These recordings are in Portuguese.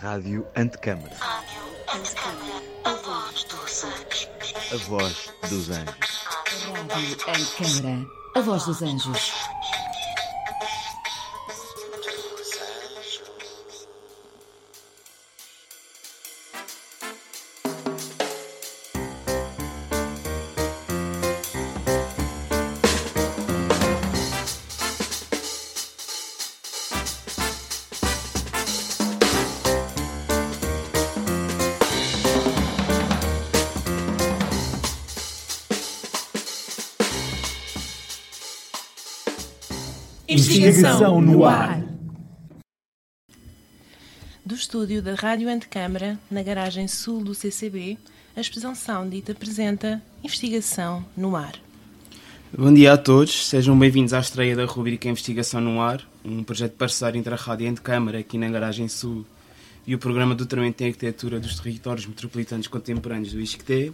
Rádio Antecâmara. Rádio Antecâmara, a voz dos anjos. A voz dos anjos. Rádio Antecâmara, a voz dos anjos. Investigação no ar. Do estúdio da Rádio Antecâmara, na garagem sul do CCB, a expressão Soundit apresenta Investigação no Ar. Bom dia a todos, sejam bem-vindos à estreia da rubrica Investigação no Ar, um projeto parceiro entre a Rádio Antecâmara aqui na Garagem Sul e o Programa de Doutoramento em Arquitetura dos Territórios Metropolitanos Contemporâneos do ISCTE.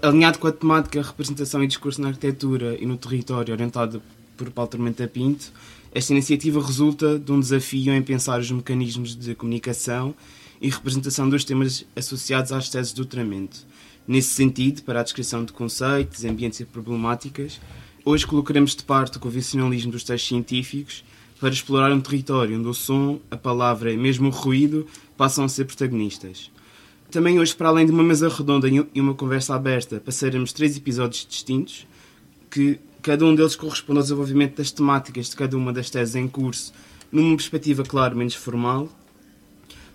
Alinhado com a temática Representação e Discurso na Arquitetura e no Território, orientada por Paulo Tormenta Pinto, esta iniciativa resulta de um desafio em pensar os mecanismos de comunicação e representação dos temas associados às teses de doutoramento. Nesse sentido, para a descrição de conceitos, ambientes e problemáticas, hoje colocaremos de parte o convencionalismo dos textos científicos para explorar um território onde o som, a palavra e mesmo o ruído passam a ser protagonistas. Também hoje, para além de uma mesa redonda e uma conversa aberta, passaremos três episódios distintos que cada um deles corresponde ao desenvolvimento das temáticas de cada uma das teses em curso, numa perspectiva, claro, menos formal.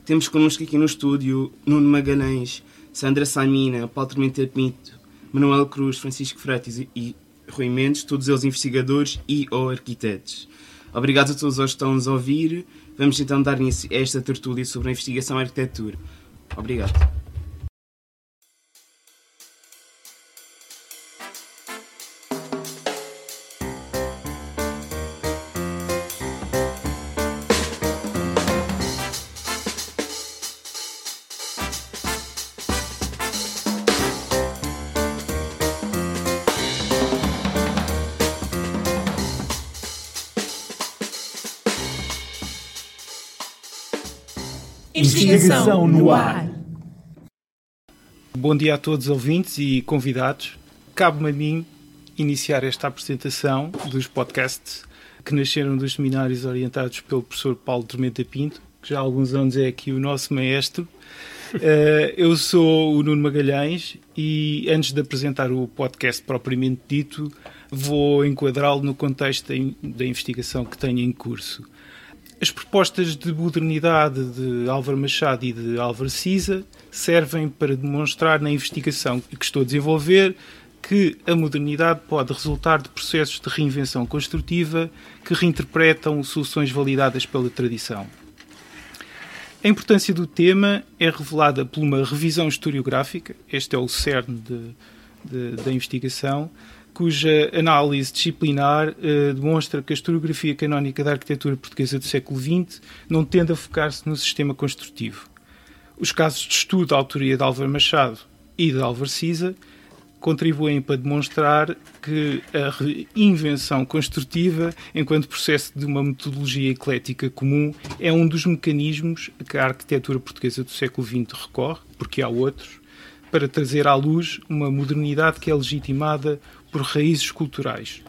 Temos connosco aqui no estúdio Nuno Magalhães, Sandra Samina, Paulo Tormenta Pinto, Manuel Cruz, Francisco Freitas e, Rui Mendes, todos eles investigadores e ou arquitetos. Obrigado a todos os que estão-nos a ouvir. Vamos então dar início a esta tertúlia sobre a investigação e arquitetura. Obrigado. Investigação no ar. Bom dia a todos os ouvintes e convidados. Cabe-me a mim iniciar esta apresentação dos podcasts que nasceram dos seminários orientados pelo professor Paulo Tormenta Pinto, que já há alguns anos é aqui o nosso maestro. Uh, eu sou o Nuno Magalhães e antes de apresentar o podcast propriamente dito, vou enquadrá-lo no contexto da, da investigação que tenho em curso. As propostas de modernidade de Álvaro Machado e de Álvaro Siza servem para demonstrar na investigação que estou a desenvolver que a modernidade pode resultar de processos de reinvenção construtiva que reinterpretam soluções validadas pela tradição. A importância do tema é revelada por uma revisão historiográfica, este é o cerne de, de, da investigação, cuja análise disciplinar uh, demonstra que a historiografia canónica da arquitetura portuguesa do século XX não tende a focar-se no sistema construtivo. Os casos de estudo da autoria de Álvaro Machado e de Álvaro Siza contribuem para demonstrar que a reinvenção construtiva, enquanto processo de uma metodologia eclética comum, é um dos mecanismos que a arquitetura portuguesa do século XX recorre, porque há outros, para trazer à luz uma modernidade que é legitimada por raízes culturais.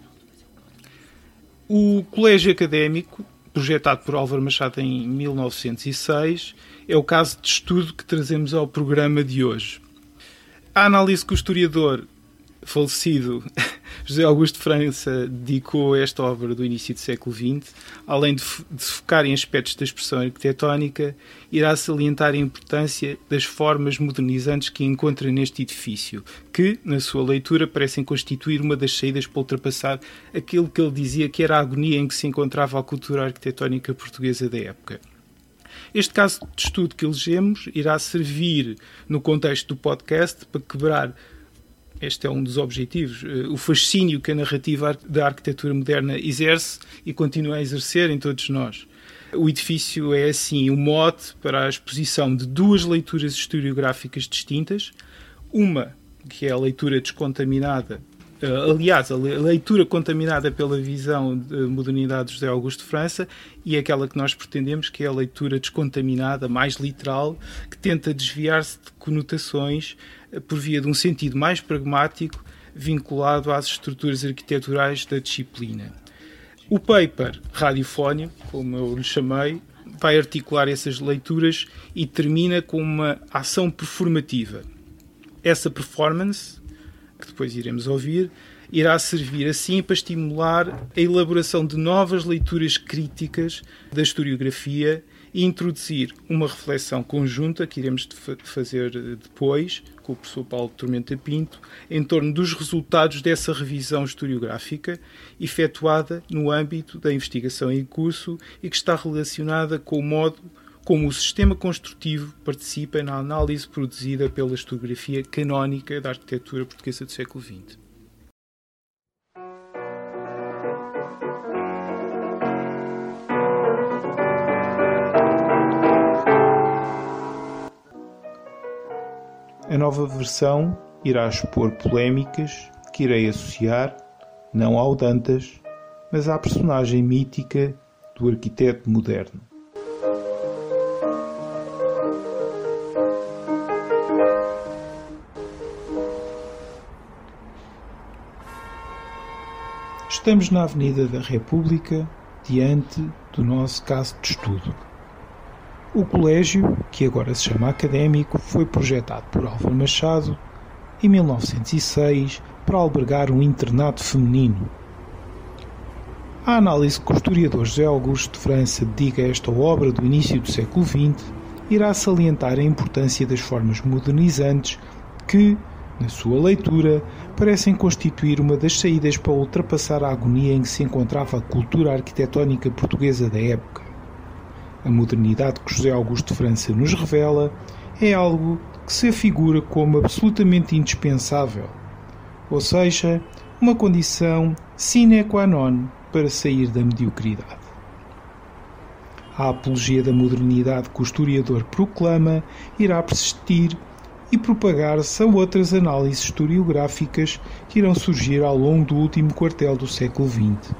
O Colégio Académico, projetado por Álvaro Machado em 1906, é o caso de estudo que trazemos ao programa de hoje. A análise que o historiador falecido José Augusto França dedicou esta obra do início do século XX, além de, de focar em aspectos da expressão arquitetónica, irá salientar a importância das formas modernizantes que encontra neste edifício, que, na sua leitura, parecem constituir uma das saídas para ultrapassar aquilo que ele dizia que era a agonia em que se encontrava a cultura arquitetónica portuguesa da época. Este caso de estudo que elegemos irá servir, no contexto do podcast, para quebrar este é um dos objetivos, eh, o fascínio que a narrativa da arquitetura moderna exerce e continua a exercer em todos nós. O edifício é, assim, o um mote para a exposição de duas leituras historiográficas distintas. Uma, que é a leitura descontaminada, Uh, aliás, a leitura contaminada pela visão de modernidade de José Augusto de França e aquela que nós pretendemos, que é a leitura descontaminada, mais literal, que tenta desviar-se de conotações por via de um sentido mais pragmático vinculado às estruturas arquiteturais da disciplina. O paper radiofónico, como eu lhe chamei, vai articular essas leituras e termina com uma ação performativa. Essa performance, que depois iremos ouvir, irá servir assim para estimular a elaboração de novas leituras críticas da historiografia e introduzir uma reflexão conjunta que iremos fazer depois com o professor Paulo Tormenta Pinto em torno dos resultados dessa revisão historiográfica efetuada no âmbito da investigação em curso e que está relacionada com o modo como o sistema construtivo participa na análise produzida pela historiografia canónica da arquitetura portuguesa do século XX. A nova versão irá expor polémicas que irei associar não ao Dantas, mas à personagem mítica do arquiteto moderno. Estamos na Avenida da República, diante do nosso caso de estudo. O colégio, que agora se chama Académico, foi projetado por Álvaro Machado em 1906 para albergar um internato feminino. A análise que o historiador José Augusto de França dedica a esta obra do início do século XX irá salientar a importância das formas modernizantes que, na sua leitura, parecem constituir uma das saídas para ultrapassar a agonia em que se encontrava a cultura arquitetónica portuguesa da época. A modernidade que José Augusto de França nos revela é algo que se afigura como absolutamente indispensável, ou seja, uma condição sine qua non para sair da mediocridade. A apologia da modernidade que o historiador proclama irá persistir e propagar-se a outras análises historiográficas que irão surgir ao longo do último quartel do século XX.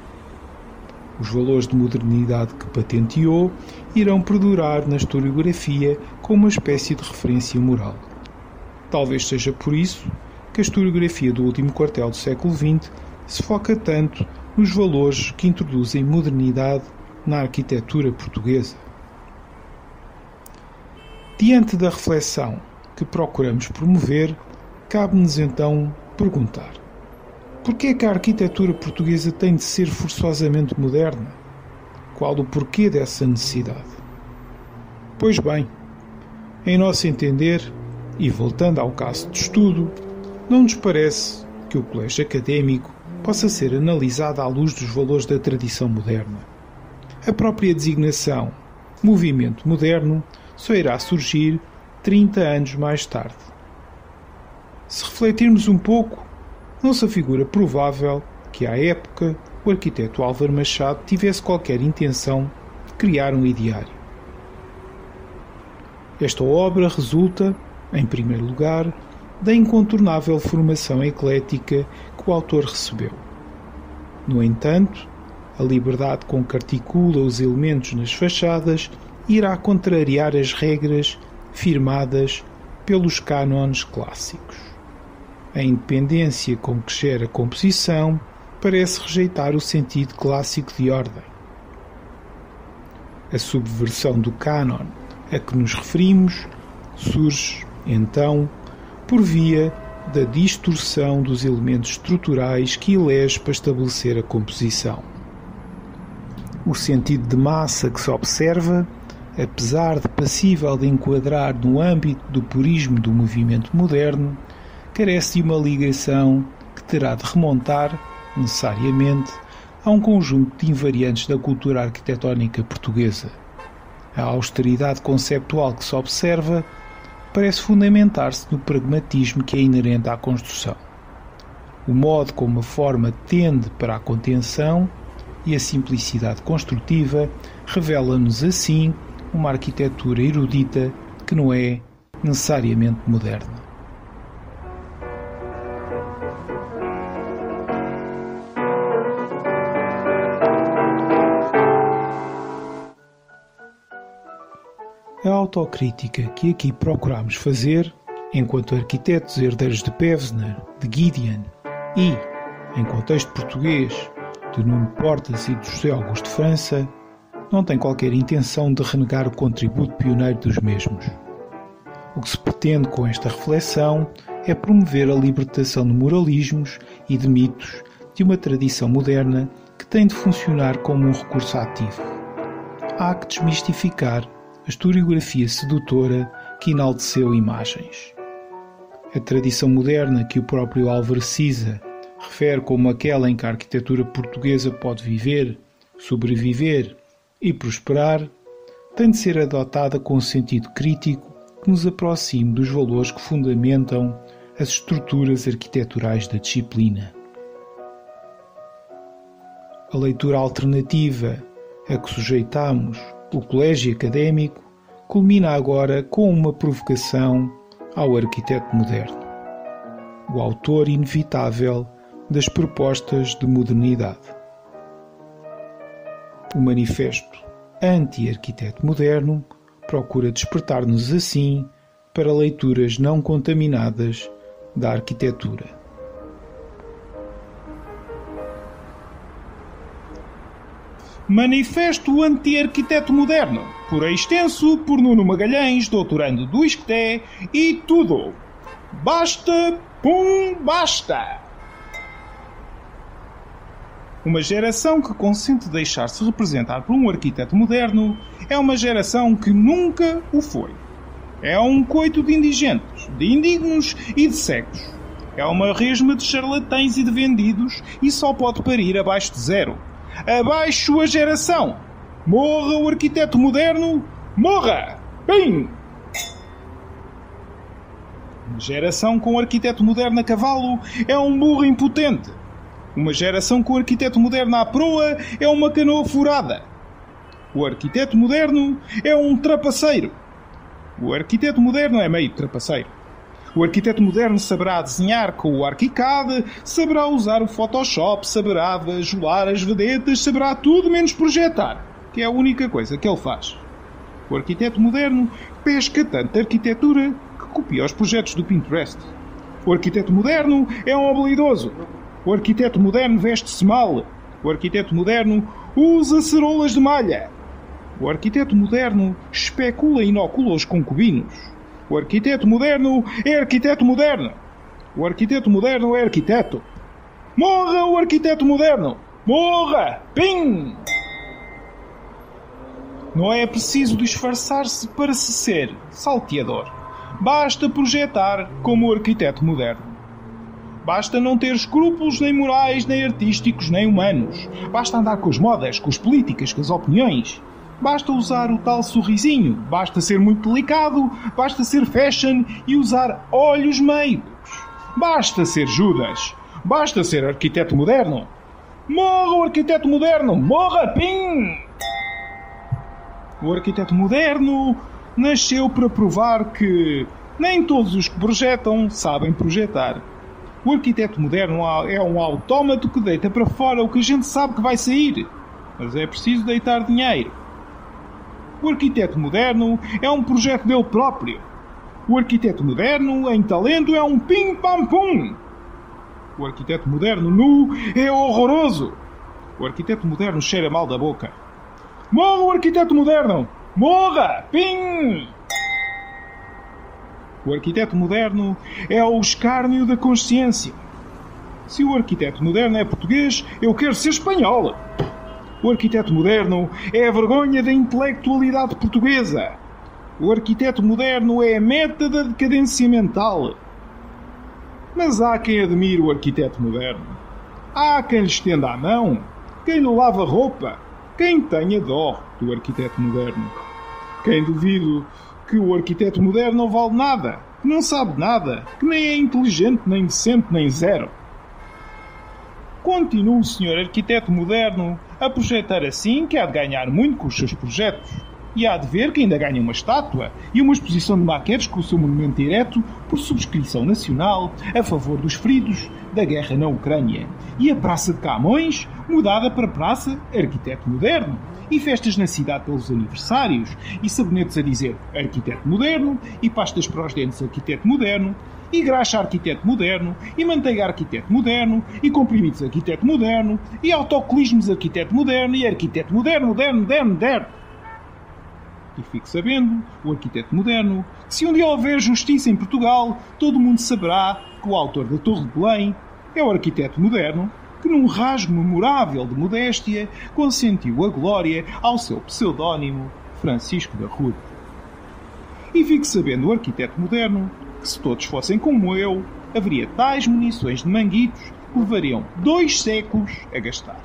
Os valores de modernidade que patenteou irão perdurar na historiografia como uma espécie de referência moral. Talvez seja por isso que a historiografia do último quartel do século XX se foca tanto nos valores que introduzem modernidade na arquitetura portuguesa. Diante da reflexão que procuramos promover, cabe-nos então perguntar: por que é que a arquitetura portuguesa tem de ser forçosamente moderna? Qual o porquê dessa necessidade? Pois bem, em nosso entender, e voltando ao caso de estudo, não nos parece que o colégio académico possa ser analisado à luz dos valores da tradição moderna. A própria designação movimento moderno só irá surgir 30 anos mais tarde. Se refletirmos um pouco não se afigura provável que, à época, o arquiteto Álvaro Machado tivesse qualquer intenção de criar um ideário. Esta obra resulta, em primeiro lugar, da incontornável formação eclética que o autor recebeu. No entanto, a liberdade com que articula os elementos nas fachadas irá contrariar as regras firmadas pelos cânones clássicos. A independência com que gera a composição parece rejeitar o sentido clássico de ordem. A subversão do cânon a que nos referimos surge, então, por via da distorção dos elementos estruturais que elege para estabelecer a composição. O sentido de massa que se observa, apesar de passível de enquadrar no âmbito do purismo do movimento moderno, carece de uma ligação que terá de remontar, necessariamente, a um conjunto de invariantes da cultura arquitetónica portuguesa. A austeridade conceptual que se observa parece fundamentar-se no pragmatismo que é inerente à construção. O modo como a forma tende para a contenção e a simplicidade construtiva revela-nos assim uma arquitetura erudita que não é necessariamente moderna. A autocrítica que aqui procuramos fazer, enquanto arquitetos herdeiros de Pevsner, de Gideon e, em contexto português, de Nuno Portas e de José Augusto de França, não tem qualquer intenção de renegar o contributo pioneiro dos mesmos. O que se pretende com esta reflexão é promover a libertação de moralismos e de mitos de uma tradição moderna que tem de funcionar como um recurso ativo. Há que desmistificar a historiografia sedutora que enalteceu imagens. A tradição moderna que o próprio Álvaro Siza refere como aquela em que a arquitetura portuguesa pode viver, sobreviver e prosperar, tem de ser adotada com um sentido crítico que nos aproxime dos valores que fundamentam as estruturas arquiteturais da disciplina. A leitura alternativa a que sujeitamos o colégio académico culmina agora com uma provocação ao arquiteto moderno, o autor inevitável das propostas de modernidade. O manifesto anti-arquiteto moderno procura despertar-nos assim para leituras não contaminadas da arquitetura. Manifesto Anti-Arquiteto Moderno, por extenso por Nuno Magalhães, doutorando do ISCTE e tudo. Basta, pum, basta! Uma geração que consente deixar-se representar por um arquiteto moderno é uma geração que nunca o foi. É um coito de indigentes, de indignos e de cegos. É uma resma de charlatães e de vendidos e só pode parir abaixo de zero. Abaixo a geração! Morra o arquiteto moderno! Morra! Bem! Uma geração com arquiteto moderno a cavalo é um burro impotente. Uma geração com arquiteto moderno à proa é uma canoa furada. O arquiteto moderno é um trapaceiro. O arquiteto moderno é meio trapaceiro. O arquiteto moderno saberá desenhar com o ArchiCAD, saberá usar o Photoshop, saberá bajular as vedetas, saberá tudo menos projetar, que é a única coisa que ele faz. O arquiteto moderno pesca tanta arquitetura que copia os projetos do Pinterest. O arquiteto moderno é um habilidoso. O arquiteto moderno veste-se mal. O arquiteto moderno usa cerolas de malha. O arquiteto moderno especula e inocula os concubinos. O arquiteto moderno é arquiteto moderno. O arquiteto moderno é arquiteto. Morra o arquiteto moderno! Morra! Pim! Não é preciso disfarçar-se para se ser salteador. Basta projetar como o arquiteto moderno. Basta não ter escrúpulos nem morais, nem artísticos, nem humanos. Basta andar com as modas, com as políticas, com as opiniões. Basta usar o tal sorrisinho, basta ser muito delicado, basta ser fashion e usar olhos meigos. Basta ser Judas, basta ser arquiteto moderno. Morra o arquiteto moderno, morra, pim! O arquiteto moderno nasceu para provar que nem todos os que projetam sabem projetar. O arquiteto moderno é um autómato que deita para fora o que a gente sabe que vai sair. Mas é preciso deitar dinheiro. O arquiteto moderno é um projeto dele próprio. O arquiteto moderno, em talento, é um pim-pam-pum. O arquiteto moderno nu é horroroso. O arquiteto moderno cheira mal da boca. Morra o arquiteto moderno! Morra! Pim! O arquiteto moderno é o escárnio da consciência. Se o arquiteto moderno é português, eu quero ser espanhol. O arquiteto moderno é a vergonha da intelectualidade portuguesa. O arquiteto moderno é a meta da decadência mental. Mas há quem admire o arquiteto moderno. Há quem lhe estenda a mão, quem lhe lava roupa, quem tenha dó do arquiteto moderno. Quem duvide que o arquiteto moderno não vale nada, que não sabe nada, que nem é inteligente, nem decente, nem zero. Continua o senhor arquiteto moderno a projetar assim que há de ganhar muito com os seus projetos. E há de ver que ainda ganha uma estátua e uma exposição de maquetes com o seu monumento direto por subscrição nacional a favor dos feridos da guerra na Ucrânia. E a Praça de Camões, mudada para Praça Arquiteto Moderno. E festas na cidade pelos aniversários. E sabonetes a dizer Arquiteto Moderno. E pastas para os dentes Arquiteto Moderno. E graxa Arquiteto Moderno. E manteiga Arquiteto Moderno. E comprimidos Arquiteto Moderno. E autocolismos Arquiteto Moderno. E Arquiteto Moderno, Moderno, Moderno, Moderno. E fique sabendo, o arquiteto moderno, que se um dia houver justiça em Portugal, todo mundo saberá que o autor da Torre de Belém é o arquiteto moderno que, num rasgo memorável de modéstia, consentiu a glória ao seu pseudónimo Francisco da Rude. E fique sabendo o arquiteto moderno que, se todos fossem como eu, haveria tais munições de manguitos que levariam dois séculos a gastar.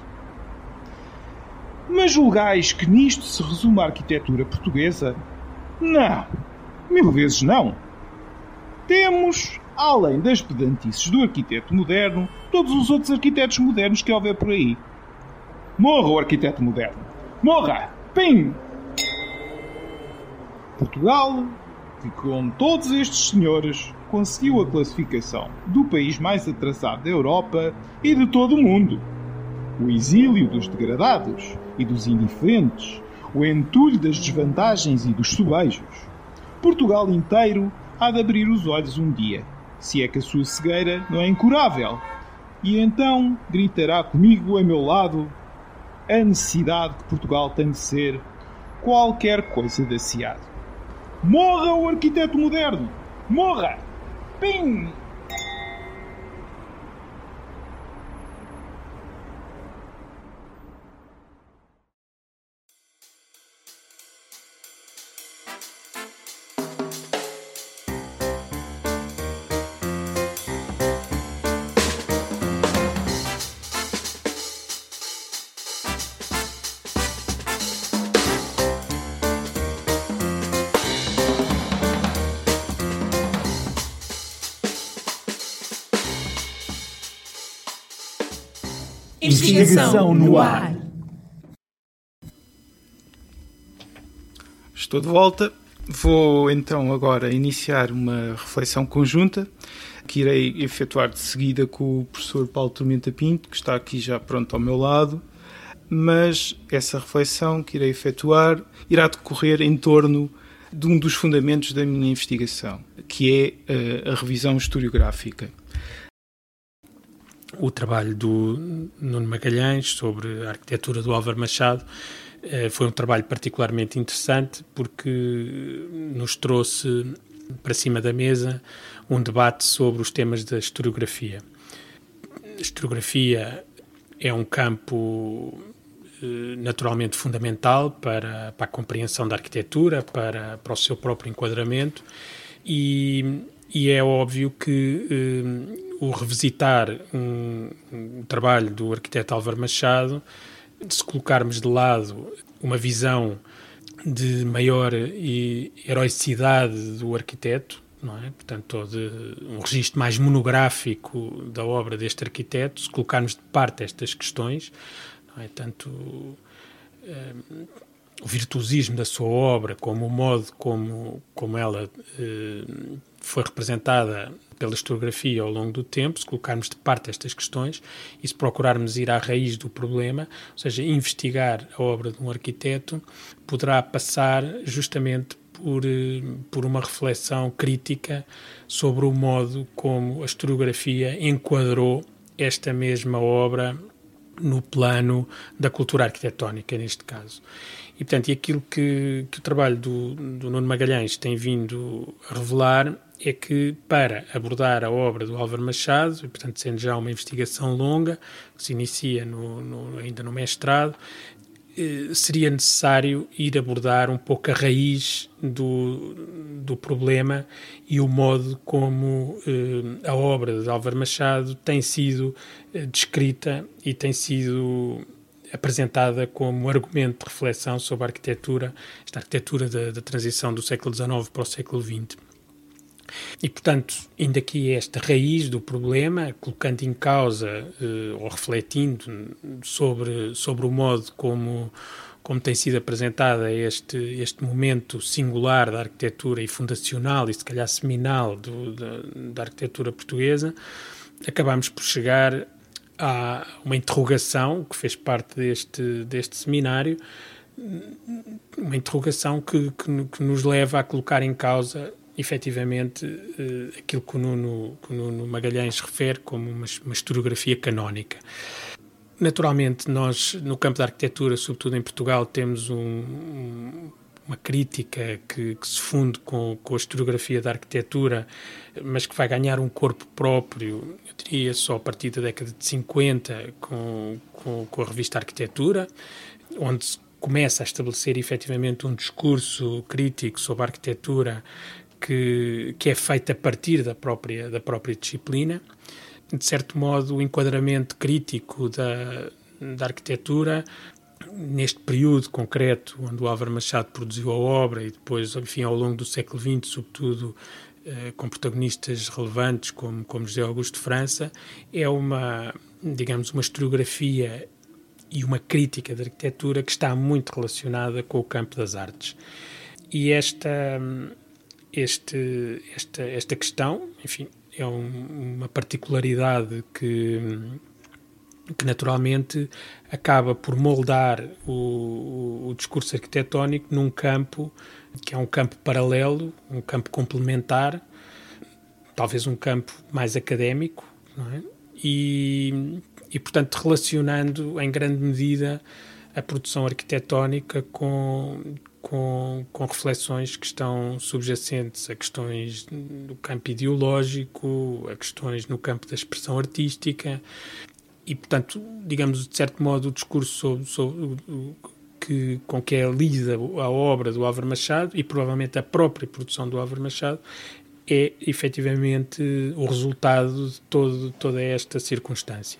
Mas julgais que nisto se resume a arquitetura portuguesa? Não, mil vezes não. Temos, além das pedantices do arquiteto moderno, todos os outros arquitetos modernos que houver por aí. Morra o arquiteto moderno! Morra! Pim! Portugal, que com todos estes senhores conseguiu a classificação do país mais atrasado da Europa e de todo o mundo. O exílio dos degradados e dos indiferentes, o entulho das desvantagens e dos subejos. Portugal inteiro há de abrir os olhos um dia, se é que a sua cegueira não é incurável. E então gritará comigo a meu lado a necessidade que Portugal tem de ser qualquer coisa da SIAD. Morra o arquiteto moderno! Morra! Pim! Investigação no ar. Estou de volta. Vou então agora iniciar uma reflexão conjunta que irei efetuar de seguida com o professor Paulo Tormenta Pinto, que está aqui já pronto ao meu lado. Mas essa reflexão que irei efetuar irá decorrer em torno de um dos fundamentos da minha investigação, que é eh, a revisão historiográfica o trabalho do Nuno Magalhães sobre a arquitetura do Álvaro Machado eh, foi um trabalho particularmente interessante porque nos trouxe para cima da mesa um debate sobre os temas da historiografia. A historiografia é um campo eh, naturalmente fundamental para, para a compreensão da arquitetura, para, para o seu próprio enquadramento e, e é óbvio que eh, o revisitar um, um, trabalho do arquiteto Álvaro Machado, se colocarmos de lado uma visão de maior heroicidade do arquiteto, não é? Portanto, de um registro mais monográfico da obra deste arquiteto, se colocarmos de parte estas questões, não é? Tanto um, o virtuosismo da sua obra, como o modo como, como ela um, foi representada pela historiografia ao longo do tempo, se colocarmos de parte estas questões e se procurarmos ir à raiz do problema, ou seja, investigar a obra de um arquiteto, poderá passar justamente por, eh, por uma reflexão crítica sobre o modo como a historiografia enquadrou esta mesma obra no plano da cultura arquitetónica, neste caso. E, portanto, e aquilo que, que o trabalho do, do Nuno Magalhães tem vindo a revelar é que para abordar a obra do Álvaro Machado, e portanto sendo já uma investigação longa, que se inicia no, no, ainda no mestrado, eh, seria necessário ir abordar um pouco a raiz do, do problema e o modo como eh, a obra de Álvaro Machado tem sido eh, descrita e tem sido apresentada como argumento de reflexão sobre a arquitetura, esta arquitetura da, da transição do século XIX para o século XX. E, portanto, ainda aqui esta raiz do problema, colocando em causa uh, ou refletindo sobre, sobre o modo como, como tem sido apresentada este, este momento singular da arquitetura e fundacional e se calhar seminal do, da, da arquitetura portuguesa, acabamos por chegar a uma interrogação que fez parte deste, deste seminário, uma interrogação que, que, que nos leva a colocar em causa efetivamente uh, aquilo que o, Nuno, que o, Nuno, Magalhães refere como uma, uma historiografia canónica. Naturalmente, nós, no campo da arquitetura, sobretudo em Portugal, temos um, uma crítica que, que, se funde com, com a historiografia da arquitetura, mas que vai ganhar um corpo próprio, eu diria só a partir da década de 50, com, com, com a revista Arquitetura, onde se começa a estabelecer efetivamente um discurso crítico sobre a arquitetura que, que é feita a partir da própria, da própria disciplina. De certo modo, o enquadramento crítico da, da arquitetura neste período concreto onde o Álvaro Machado produziu a obra e depois, enfim, ao longo do século XX, sobretudo eh, com protagonistas relevantes como, como José Augusto de França, é uma, digamos, uma historiografia e uma crítica da arquitetura que está muito relacionada com o campo das artes. E esta este, esta, esta questão, enfim, é um, uma particularidade que, que naturalmente acaba por moldar o, o, discurso arquitetónico num campo que é um campo paralelo, um campo complementar, talvez um campo mais académico, é? E, e portanto relacionando em grande medida a produção arquitetónica com, com, com reflexões que estão subjacentes a questões do campo ideológico, a questões no campo da expressão artística e, portanto, digamos, de certo modo, o discurso sobre, sobre que, com que é lida a obra do Álvaro Machado e provavelmente a própria produção do Álvaro Machado é efetivamente o resultado de todo, toda esta circunstância.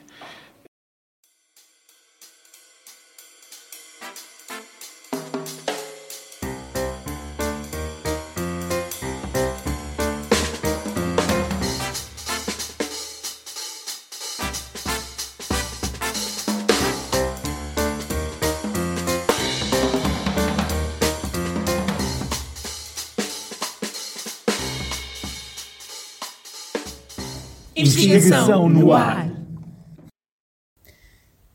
Investigação no ar.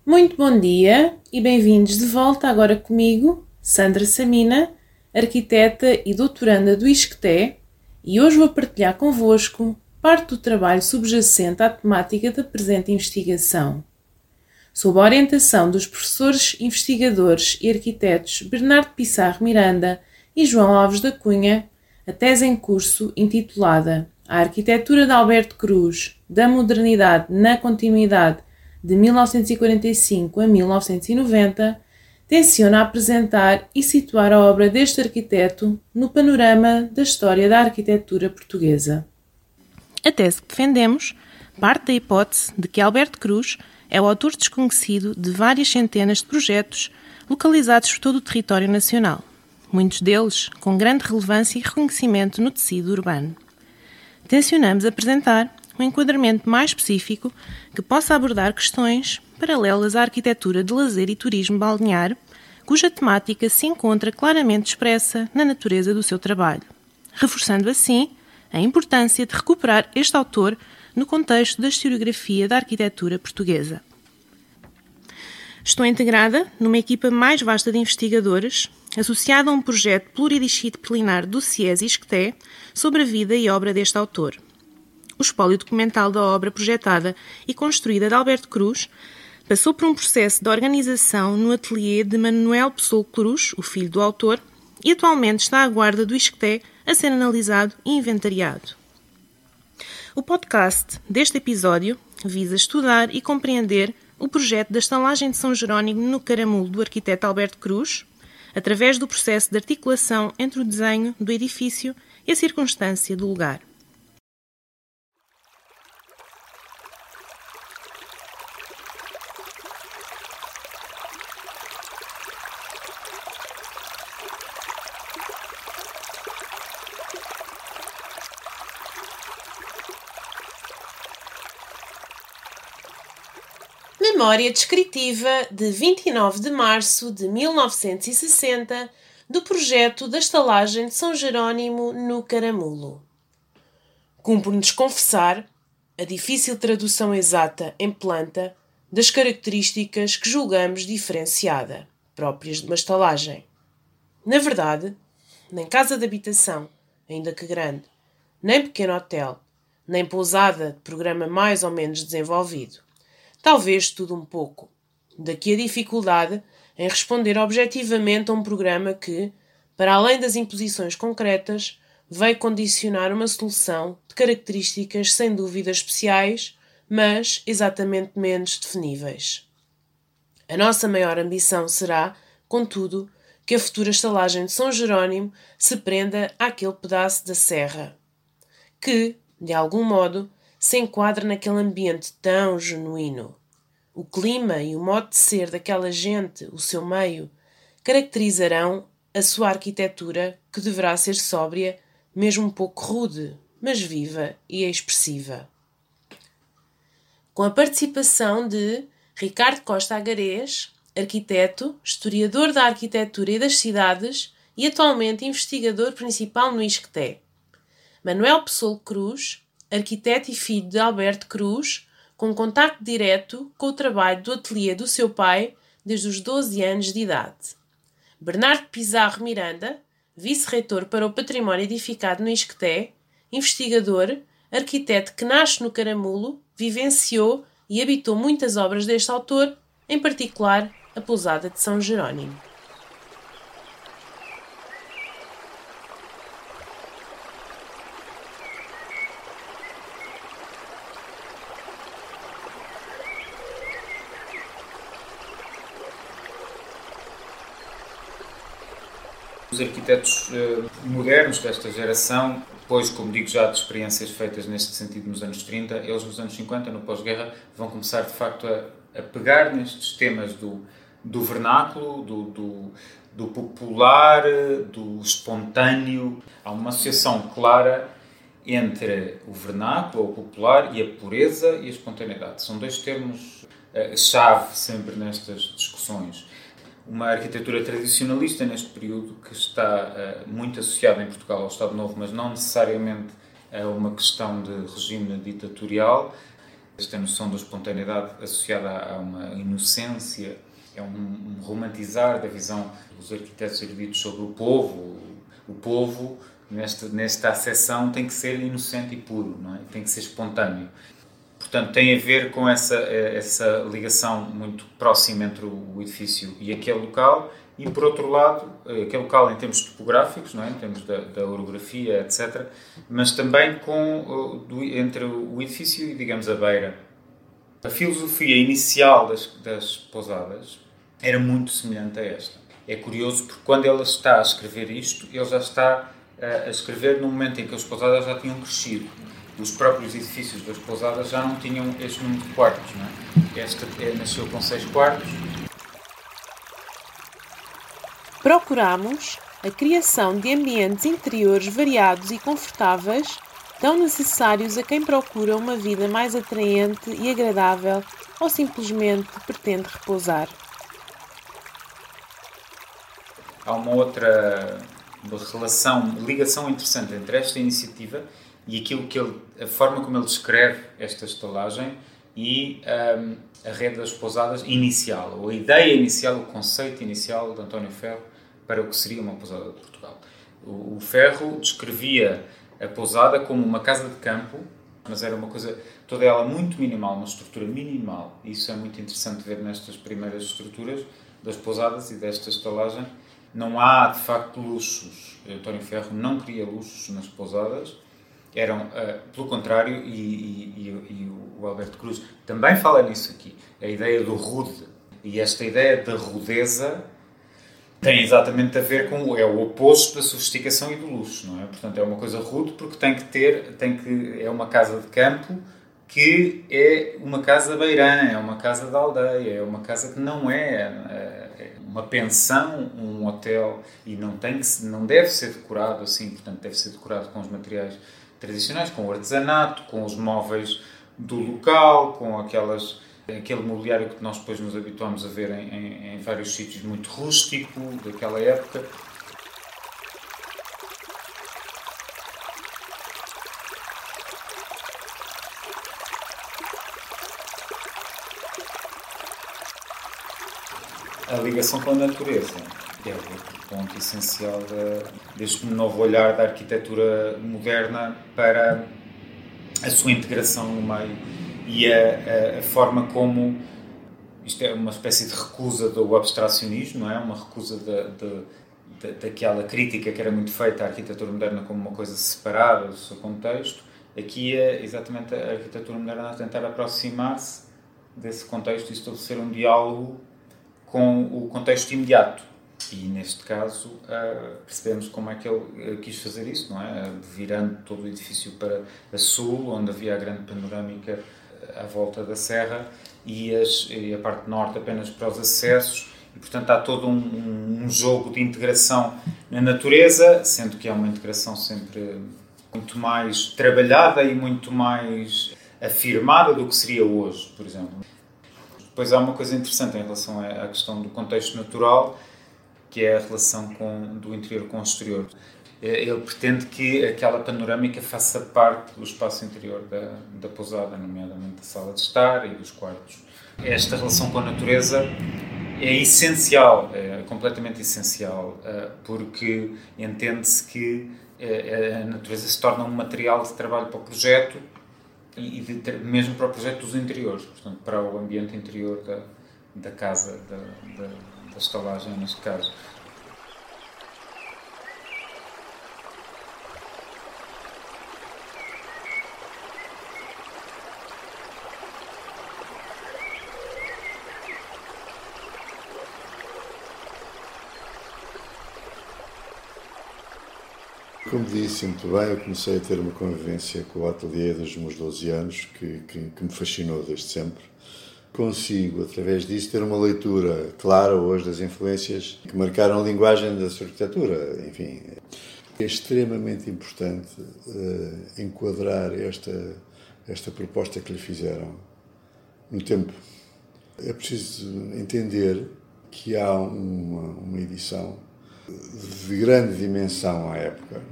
Muito bom dia e bem-vindos de volta agora comigo, Sandra Samina, arquiteta e doutoranda do ISCTE, e hoje vou partilhar convosco parte do trabalho subjacente à temática da presente investigação. Sob a orientação dos professores investigadores e arquitetos Bernardo Pissarro Miranda e João Alves da Cunha, a tese em curso intitulada a arquitetura de Alberto Cruz, da modernidade na continuidade de 1945 a 1990, tenciona apresentar e situar a obra deste arquiteto no panorama da história da arquitetura portuguesa. A tese que defendemos parte da hipótese de que Alberto Cruz é o autor desconhecido de várias centenas de projetos localizados por todo o território nacional, muitos deles com grande relevância e reconhecimento no tecido urbano tencionamos apresentar um enquadramento mais específico que possa abordar questões paralelas à arquitetura de lazer e turismo balnear, cuja temática se encontra claramente expressa na natureza do seu trabalho, reforçando assim a importância de recuperar este autor no contexto da historiografia da arquitetura portuguesa. Estou integrada numa equipa mais vasta de investigadores, associada a um projeto pluridisciplinar do CIES ISCTE sobre a vida e obra deste autor. O espólio documental da obra projetada e construída de Alberto Cruz passou por um processo de organização no ateliê de Manuel Pessoa Cruz, o filho do autor, e atualmente está à guarda do ISCTE a ser analisado e inventariado. O podcast deste episódio visa estudar e compreender o projeto da estalagem de São Jerónimo no Caramulo do arquiteto Alberto Cruz, através do processo de articulação entre o desenho do edifício e a circunstância do lugar. Memória descritiva de 29 de março de 1960 do projeto da estalagem de São Jerónimo no Caramulo. Cumpre-nos confessar a difícil tradução exata em planta das características que julgamos diferenciada, próprias de uma estalagem. Na verdade, nem casa de habitação, ainda que grande, nem pequeno hotel, nem pousada de programa mais ou menos desenvolvido. Talvez tudo um pouco. Daqui a dificuldade em responder objetivamente a um programa que, para além das imposições concretas, veio condicionar uma solução de características sem dúvida especiais, mas exatamente menos definíveis. A nossa maior ambição será, contudo, que a futura estalagem de São Jerónimo se prenda àquele pedaço da serra, que, de algum modo, se enquadra naquele ambiente tão genuíno. O clima e o modo de ser daquela gente, o seu meio, caracterizarão a sua arquitetura, que deverá ser sóbria, mesmo um pouco rude, mas viva e expressiva. Com a participação de Ricardo Costa Agarés, arquiteto, historiador da arquitetura e das cidades e atualmente investigador principal no ISCTE. Manuel Pessoa Cruz, arquiteto e filho de Alberto Cruz, com contacto direto com o trabalho do ateliê do seu pai desde os 12 anos de idade. Bernardo Pizarro Miranda, vice-reitor para o património edificado no Isqueté, investigador, arquiteto que nasce no Caramulo, vivenciou e habitou muitas obras deste autor, em particular a pousada de São Jerónimo. Os arquitetos uh, modernos desta geração, depois, como digo já, de experiências feitas neste sentido nos anos 30, eles nos anos 50, no pós-guerra, vão começar de facto a, a pegar nestes temas do, do vernáculo, do, do, do, popular, do espontâneo. Há uma associação clara entre o vernáculo, o popular, e a pureza e a espontaneidade. São dois termos uh, chave sempre nestas discussões uma arquitetura tradicionalista neste período que está uh, muito associada em Portugal ao Estado Novo, mas não necessariamente a uma questão de regime ditatorial. Esta noção da espontaneidade associada a uma inocência, é um, um romantizar da visão dos arquitetos eruditos sobre o povo. O povo, nesta, nesta acessão, tem que ser inocente e puro, não é? tem que ser espontâneo. Portanto, tem a ver com essa, eh, essa ligação muito próxima entre o edifício e aquele local e, por outro lado, eh, aquele local em termos topográficos, não é? em termos da, da orografia, etc., mas também com, do, entre o edifício e, digamos, a beira. A filosofia inicial das, das pousadas era muito semelhante a esta. É curioso porque quando ele está a escrever isto, ele já está a escrever no momento em que as pousadas já tinham crescido os próprios edifícios das pousadas já não tinham este número de quartos. Não é? Esta é, nasceu com seis quartos. Procuramos a criação de ambientes interiores variados e confortáveis, tão necessários a quem procura uma vida mais atraente e agradável ou simplesmente pretende repousar. Há uma outra relação, ligação interessante entre esta iniciativa e aquilo que ele, a forma como ele descreve esta estalagem e um, a rede das pousadas inicial, ou a ideia inicial, o conceito inicial de António Ferro para o que seria uma pousada de Portugal. O, o Ferro descrevia a pousada como uma casa de campo, mas era uma coisa, toda ela muito minimal, uma estrutura minimal. Isso é muito interessante ver nestas primeiras estruturas das pousadas e desta estalagem. Não há, de facto, luxos. António Ferro não queria luxos nas pousadas, eram, uh, pelo contrário, e, e, e, o Alberto Cruz também fala nisso aqui, a ideia do rude. E esta ideia da rudeza tem exatamente a ver com é o oposto da sofisticação e do luxo, não é? Portanto, é uma coisa rude porque tem que ter, tem que é uma casa de campo que é uma casa beirã, é uma casa da aldeia, é uma casa que não é, é uma pensão, um hotel e não tem que, não deve ser decorado assim, portanto deve ser decorado com os materiais tradicionais, com o artesanato, com os móveis do local, com aquelas aquele mobiliário que nós depois nos habituamos a ver em, em, em vários sítios muito rústico daquela época. A ligação com a natureza é o ponto essencial deste novo olhar da arquitetura moderna para a sua integração no meio e a, a, a, forma como isto é uma espécie de recusa do abstracionismo, não é? Uma recusa da, da, daquela crítica que era muito feita à arquitetura moderna como uma coisa separada do seu contexto. Aqui é exatamente a arquitetura moderna a tentar aproximar-se desse contexto e estabelecer um diálogo com o contexto imediato. E neste caso uh, percebemos como é que ele uh, quis fazer isso, não é? Uh, virando todo o edifício para a sul, onde havia a grande panorâmica à volta da serra, e, as, e, a parte norte apenas para os acessos. E, portanto, há todo um, um jogo de integração na natureza, sendo que é uma integração sempre muito mais trabalhada e muito mais afirmada do que seria hoje, por exemplo. Depois há uma coisa interessante em relação à questão do contexto natural, que é a relação com, do interior com o exterior. É, ele pretende que aquela panorâmica faça parte do espaço interior da, da pousada, nomeadamente da sala de estar e dos quartos. Esta relação com a natureza é essencial, é completamente essencial, eh, porque entende-se que eh, a natureza se torna um material de trabalho para o projeto e de, mesmo para o projeto dos interiores, portanto, para o ambiente interior da, da casa, da, da, da estalagem, neste caso. Como disse muito bem, eu comecei a ter uma convivência com o ateliê dos meus 12 anos, que, que, que, me fascinou desde sempre. Consigo, através disso, ter uma leitura clara hoje das influências que marcaram a linguagem da sua arquitetura. Enfim, é extremamente importante uh, enquadrar esta, esta proposta que lhe fizeram no tempo. É preciso entender que há uma, uma edição de grande dimensão à época,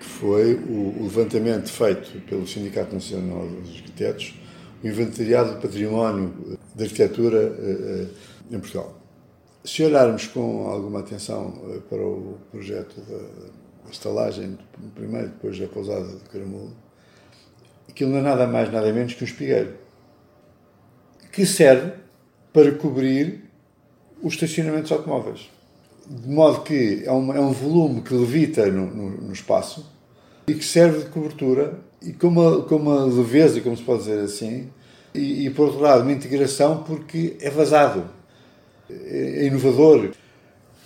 foi o, levantamento feito pelo Sindicato Nacional dos Arquitetos, o inventariado do património da arquitetura eh, eh, em Portugal. Se olharmos com alguma atenção eh, para o projeto da estalagem, primeiro, depois da pousada do Caramulo, aquilo não é nada mais, nada menos que um espigueiro, que serve para cobrir os estacionamentos automóveis. De modo que é um, é um volume que levita no, no, no espaço e que serve de cobertura e com uma, com uma leveza, como se pode dizer assim, e, e por outro lado uma integração porque é vazado, é, é inovador.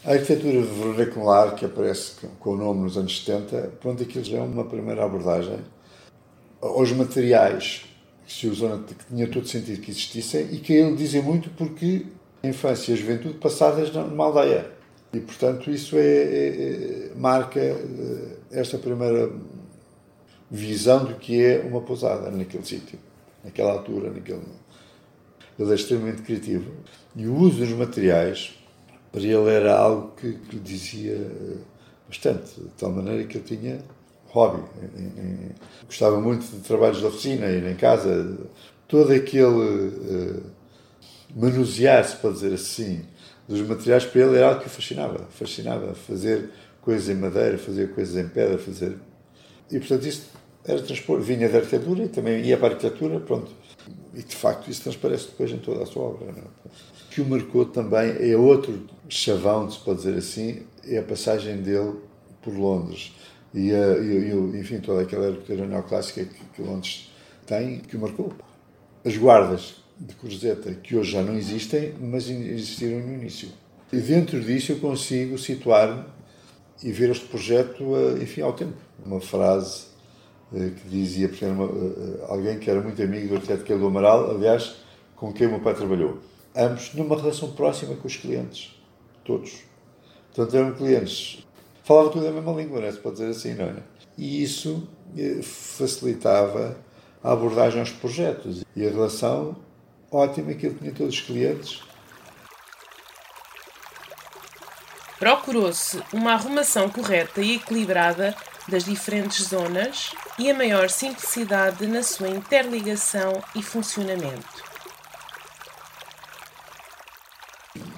A arquitetura vernacular, que aparece com o nome nos anos 70, pronto, aquilo já é uma primeira abordagem aos materiais que se usam, que tinha todo sentido que existissem e que ele dizem muito porque a infância e a juventude passadas numa aldeia. E, portanto, isso é, é, é marca eh, esta primeira visão do que é uma pousada naquele sítio, naquela altura, naquele. Ele é extremamente criativo. E o uso dos materiais, para ele, era algo que, que lhe dizia eh, bastante, de tal maneira que ele tinha hobby. Gostava muito de trabalhos de oficina, ir em casa. Todo aquele uh, manusear, se pode dizer assim, dos materiais para ele era algo que o fascinava. Fascinava fazer coisas em madeira, fazer coisas em pedra, fazer. E portanto isso era transpor, vinha da arquitetura e também ia para a arquitetura, pronto. E de facto isso transparece depois em toda a sua obra. Não? É? Que o marcou também é outro chavão, se pode dizer assim, é a passagem dele por Londres. E, a, e, e enfim, toda aquela arquitetura neoclássica que, que Londres tem, que o marcou. As guardas de Cruzeta, que hoje já não existem, mas existiram no início. E dentro disso eu consigo situar-me e ver este projeto, enfim, ao tempo. Uma frase eh, que dizia, porque era uma, eh, alguém que era muito amigo do arquiteto Quelo Amaral, aliás, com quem o meu pai trabalhou. Ambos numa relação próxima com os clientes, todos. Portanto, eram clientes. Falavam tudo a mesma língua, não é? se pode dizer assim, não é? E isso eh, facilitava a abordagem aos projetos e a relação ótimo, aquilo tinha todos os clientes. Procurou-se uma arrumação correta e equilibrada das diferentes zonas e a maior simplicidade na sua interligação e funcionamento.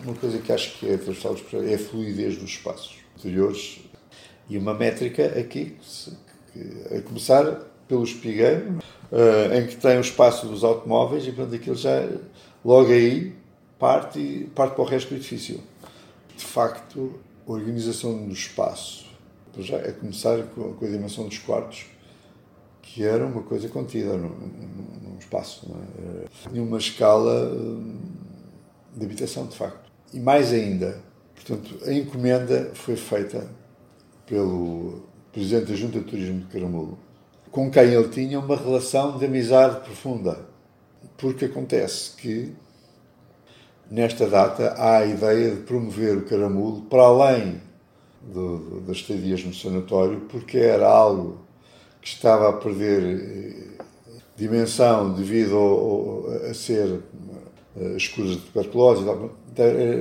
Uma coisa que acho que é transversal é a fluidez dos espaços interiores e uma métrica aqui, a começar pelo espigueiro, eh, em que tem o espaço dos automóveis e, portanto, aquilo já logo aí parte, parte para o resto do edifício. De facto, a organização do espaço, já a começar com a dimensão dos quartos, que era uma coisa contida num, num espaço, é? Tinha uma escala hum, de habitação, de facto. E mais ainda, portanto, a encomenda foi feita pelo presidente da Junta de Turismo de Caramulo, com quem ele tinha uma relação de amizade profunda. Porque acontece que, nesta data, há a ideia de promover o Caramulo para além do, das estadias no sanatório, porque era algo que estava a perder eh, dimensão devido ao, a ser eh, escuras de tuberculose,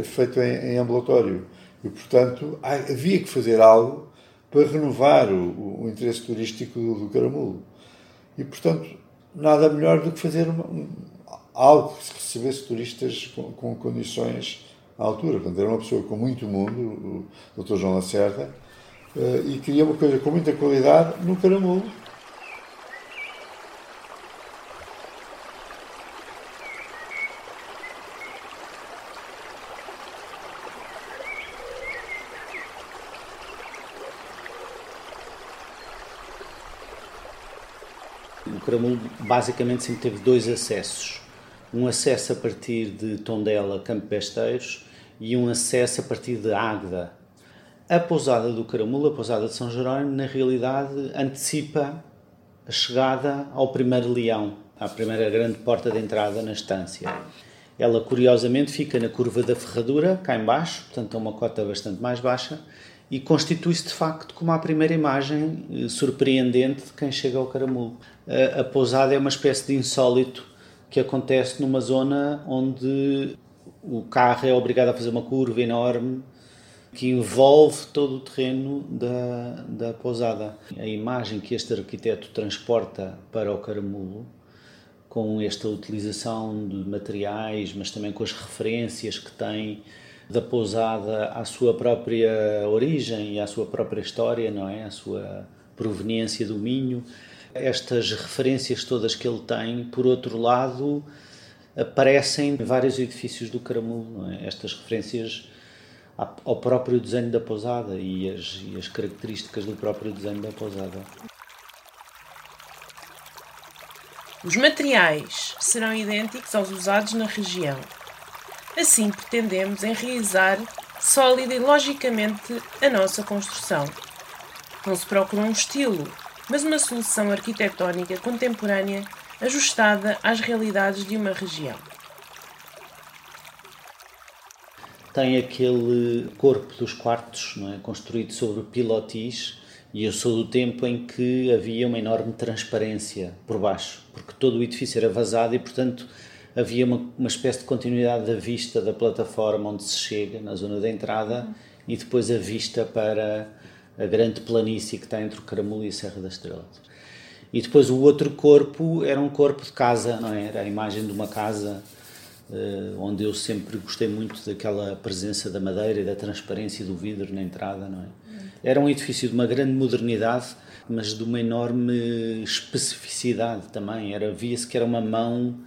feito em, em ambulatório. E, portanto, havia que fazer algo para renovar o, o interesse turístico do, do, Caramulo. E, portanto, nada melhor do que fazer uma, um, algo que recebesse turistas com, com, condições à altura. Portanto, era uma pessoa com muito mundo, o Dr. João Lacerda, e queria uma coisa com muita qualidade no Caramulo Caramulo basicamente sempre teve dois acessos. Um acesso a partir de Tondela, Campo Besteiros, e um acesso a partir de Águeda. A pousada do Caramulo, a pousada de São Jerónimo, na realidade antecipa a chegada ao primeiro leão, à primeira grande porta de entrada na estância. Ela, curiosamente, fica na curva da ferradura, cá embaixo, portanto, a uma cota bastante mais baixa, e constitui-se de facto como a primeira imagem eh, surpreendente de quem chega ao Caramulo. A, a pousada é uma espécie de insólito que acontece numa zona onde o carro é obrigado a fazer uma curva enorme que envolve todo o terreno da, da pousada. A imagem que este arquiteto transporta para o Caramulo, com esta utilização de materiais, mas também com as referências que tem da pousada à sua própria origem e à sua própria história, não é? A sua proveniência do Minho. Estas referências todas que ele tem, por outro lado, aparecem em vários edifícios do Caramulo, é? Estas referências ao próprio desenho da pousada e as, e as características do próprio desenho da pousada. Os materiais serão idênticos aos usados na região, Assim pretendemos enraizar sólida e logicamente a nossa construção. Não se procura um estilo, mas uma solução arquitetónica contemporânea ajustada às realidades de uma região. Tem aquele corpo dos quartos não é? construído sobre pilotis e eu sou do tempo em que havia uma enorme transparência por baixo, porque todo o edifício era vazado e, portanto, havia uma, uma espécie de continuidade da vista da plataforma onde se chega, na zona da entrada, uhum. e depois a vista para a grande planície que está entre o Caramulo e a Serra da Estrela. E depois o outro corpo era um corpo de casa, não é? Era a imagem de uma casa onde eu sempre gostei muito daquela presença da madeira e da transparência do vidro na entrada, não é? Era um edifício de uma grande modernidade, mas de uma enorme especificidade também. Era via-se que era uma mão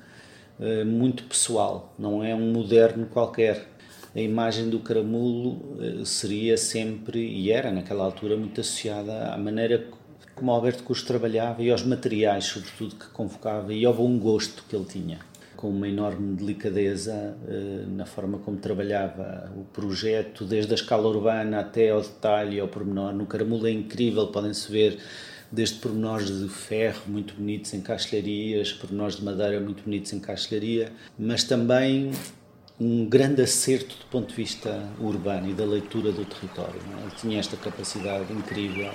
eh, muito pessoal, não é um moderno qualquer. A imagem do caramulo eh, seria sempre, e era naquela altura, muito associada à maneira como Alberto Custo trabalhava e aos materiais, sobretudo, que convocava e ao bom gosto que ele tinha. Com uma enorme delicadeza eh, na forma como trabalhava o projeto, desde a escala urbana até ao detalhe, ao pormenor. No caramulo é incrível, podem-se ver desde pormenores de ferro muito bonitos em castelharias, pormenores de madeira muito bonitos em castelharia, mas também um grande acerto do ponto de vista urbano e da leitura do território. É? Ele tinha esta capacidade incrível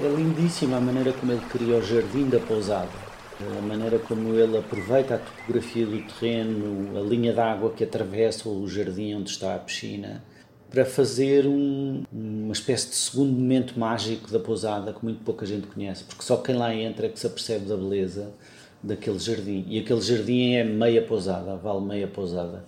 É lindíssima a maneira como ele cria o jardim da pousada, a maneira como ele aproveita a topografia do terreno, a linha d'água que atravessa o jardim onde está a piscina, para fazer um, uma espécie de segundo momento mágico da pousada que muito pouca gente conhece, porque só quem lá entra é que se apercebe da beleza daquele jardim. E aquele jardim é meia pousada, vale meia pousada.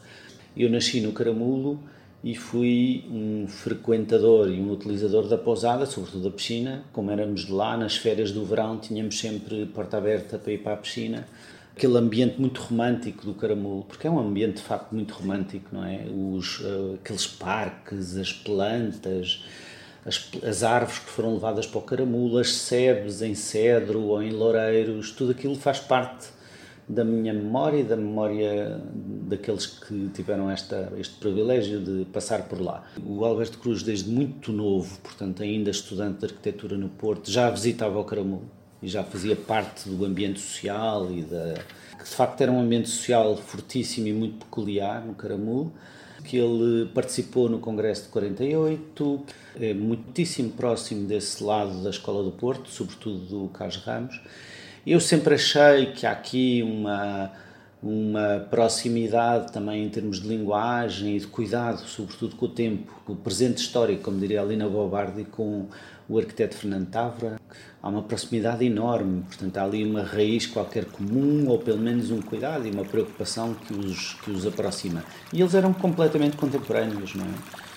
Eu nasci no Caramulo e fui um frequentador e um utilizador da pousada, sobretudo da piscina. Como éramos lá, nas férias do verão, tínhamos sempre porta aberta para ir para a piscina. Aquele ambiente muito romântico do Caramulo, porque é um ambiente de facto muito romântico, não é? Os, uh, aqueles parques, as plantas, as, as, árvores que foram levadas para o Caramulo, as sebes em cedro ou em loureiros, tudo aquilo faz parte da minha memória e da memória daqueles que tiveram esta, este privilégio de passar por lá. O Alberto Cruz, desde muito novo, portanto, ainda estudante de arquitetura no Porto, já visitava o Caramulo e já fazia parte do ambiente social e da que de facto era um ambiente social fortíssimo e muito peculiar no Caramulo que ele participou no Congresso de 48, é muitíssimo próximo desse lado da Escola do Porto, sobretudo do Carlos Ramos. Eu sempre achei que há aqui uma, uma proximidade também em termos de linguagem e de cuidado, sobretudo com o tempo, com o presente histórico, como diria a Lina Bobardi, com o arquiteto Fernando Távora. Há uma proximidade enorme, portanto, há ali uma raiz qualquer comum, ou pelo menos um cuidado e uma preocupação que os, que os aproxima. E eles eram completamente contemporâneos, não é?